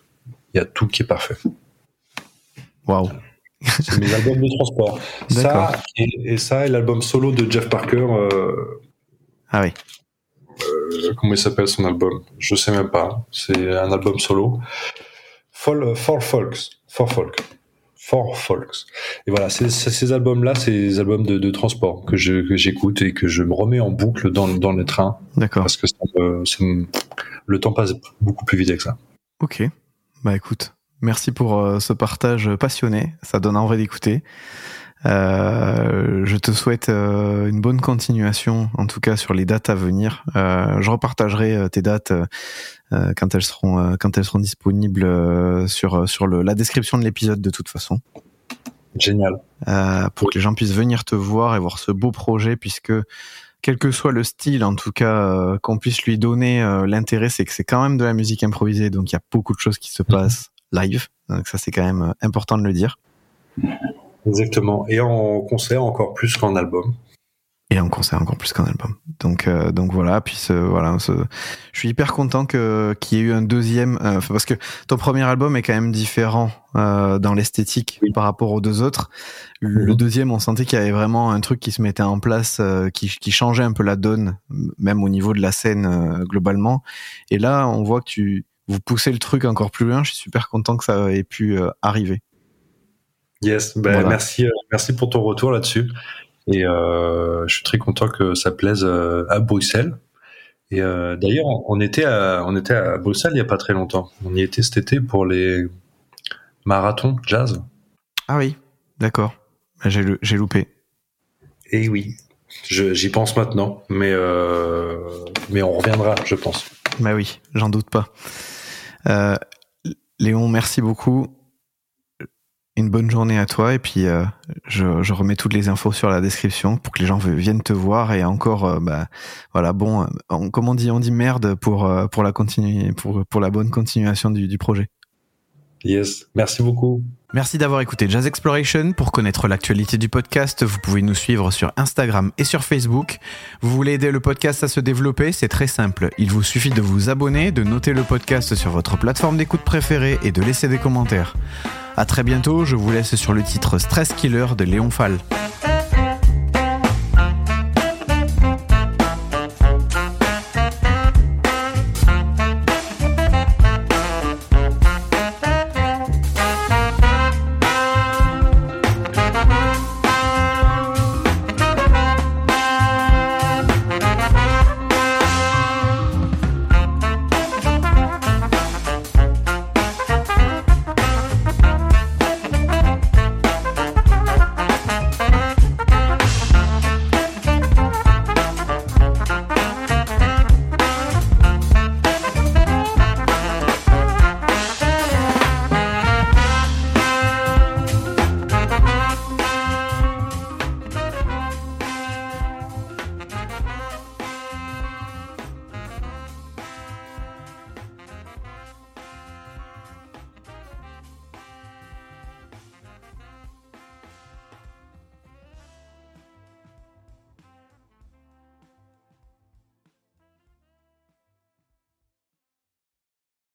Speaker 2: Il y a tout qui est parfait.
Speaker 1: Waouh.
Speaker 2: C'est mes albums de transport. Ça et, et ça et l'album solo de Jeff Parker. euh,
Speaker 1: Ah oui.
Speaker 2: euh, comment il s'appelle son album? Je sais même pas. C'est un album solo. For Folks. For Folk. For Folks. Et voilà, ces albums-là, c'est les albums de, de transport que je que j'écoute et que je me remets en boucle dans, dans les trains
Speaker 1: D'accord.
Speaker 2: parce que ça me- ça me- le temps passe beaucoup plus vite avec ça.
Speaker 1: Ok. Bah écoute, merci pour euh, ce partage passionné. Ça donne envie d'écouter. Euh, je te souhaite euh, une bonne continuation, en tout cas sur les dates à venir. Euh, je repartagerai euh, tes dates quand elles seront euh, quand elles seront disponibles euh, sur sur le, la description de l'épisode de toute façon.
Speaker 2: Génial.
Speaker 1: euh, pour que les gens puissent venir te voir et voir ce beau projet, puisque quel que soit le style, en tout cas, euh, qu'on puisse lui donner euh, l'intérêt, c'est que c'est quand même de la musique improvisée, donc il y a beaucoup de choses qui se passent live, donc ça c'est quand même euh, important de le dire.
Speaker 2: Exactement. Et en concert encore plus qu'en album.
Speaker 1: Et en concert encore plus qu'un album. Donc euh, donc voilà, puis ce- voilà, ce- je suis hyper content que qu'il y ait eu un deuxième, euh, parce que ton premier album est quand même différent euh, dans l'esthétique
Speaker 2: Oui.
Speaker 1: par rapport aux deux autres. Le
Speaker 2: Mhm.
Speaker 1: deuxième, on sentait qu'il y avait vraiment un truc qui se mettait en place, qui qui changeait un peu la donne, même au niveau de la scène globalement. Et là, on voit que tu vous poussez le truc encore plus loin. Je suis super content que ça ait pu euh, arriver.
Speaker 2: Yes, ben,
Speaker 1: Voilà.
Speaker 2: merci, euh, merci pour ton retour là-dessus. Et euh, je suis très content que ça plaise à Bruxelles. Et euh, d'ailleurs, on était à, on était à Bruxelles il y a pas très longtemps. On y était cet été pour les marathons jazz.
Speaker 1: Ah oui, d'accord. J'ai le- j'ai loupé.
Speaker 2: Et oui, je- j'y pense maintenant, mais euh, mais on reviendra, je pense.
Speaker 1: Bah oui, j'en doute pas. Euh, Léon, merci beaucoup. Une bonne journée à toi et puis euh, je, remets toutes les infos sur la description pour que les gens viennent te voir et encore euh, bah voilà bon euh, on, comme on dit on dit merde pour pour la pour pour la bonne continuation du, du projet.
Speaker 2: Yes, merci beaucoup.
Speaker 1: Merci d'avoir écouté Jazz Exploration. Pour connaître l'actualité du podcast, vous pouvez nous suivre sur Instagram et sur Facebook. Vous voulez aider le podcast à se développer? C'est très simple. Il vous suffit de vous abonner, de noter le podcast sur votre plateforme d'écoute préférée et de laisser des commentaires. A très bientôt, je vous laisse sur le titre Stress Killer de Léon Fall.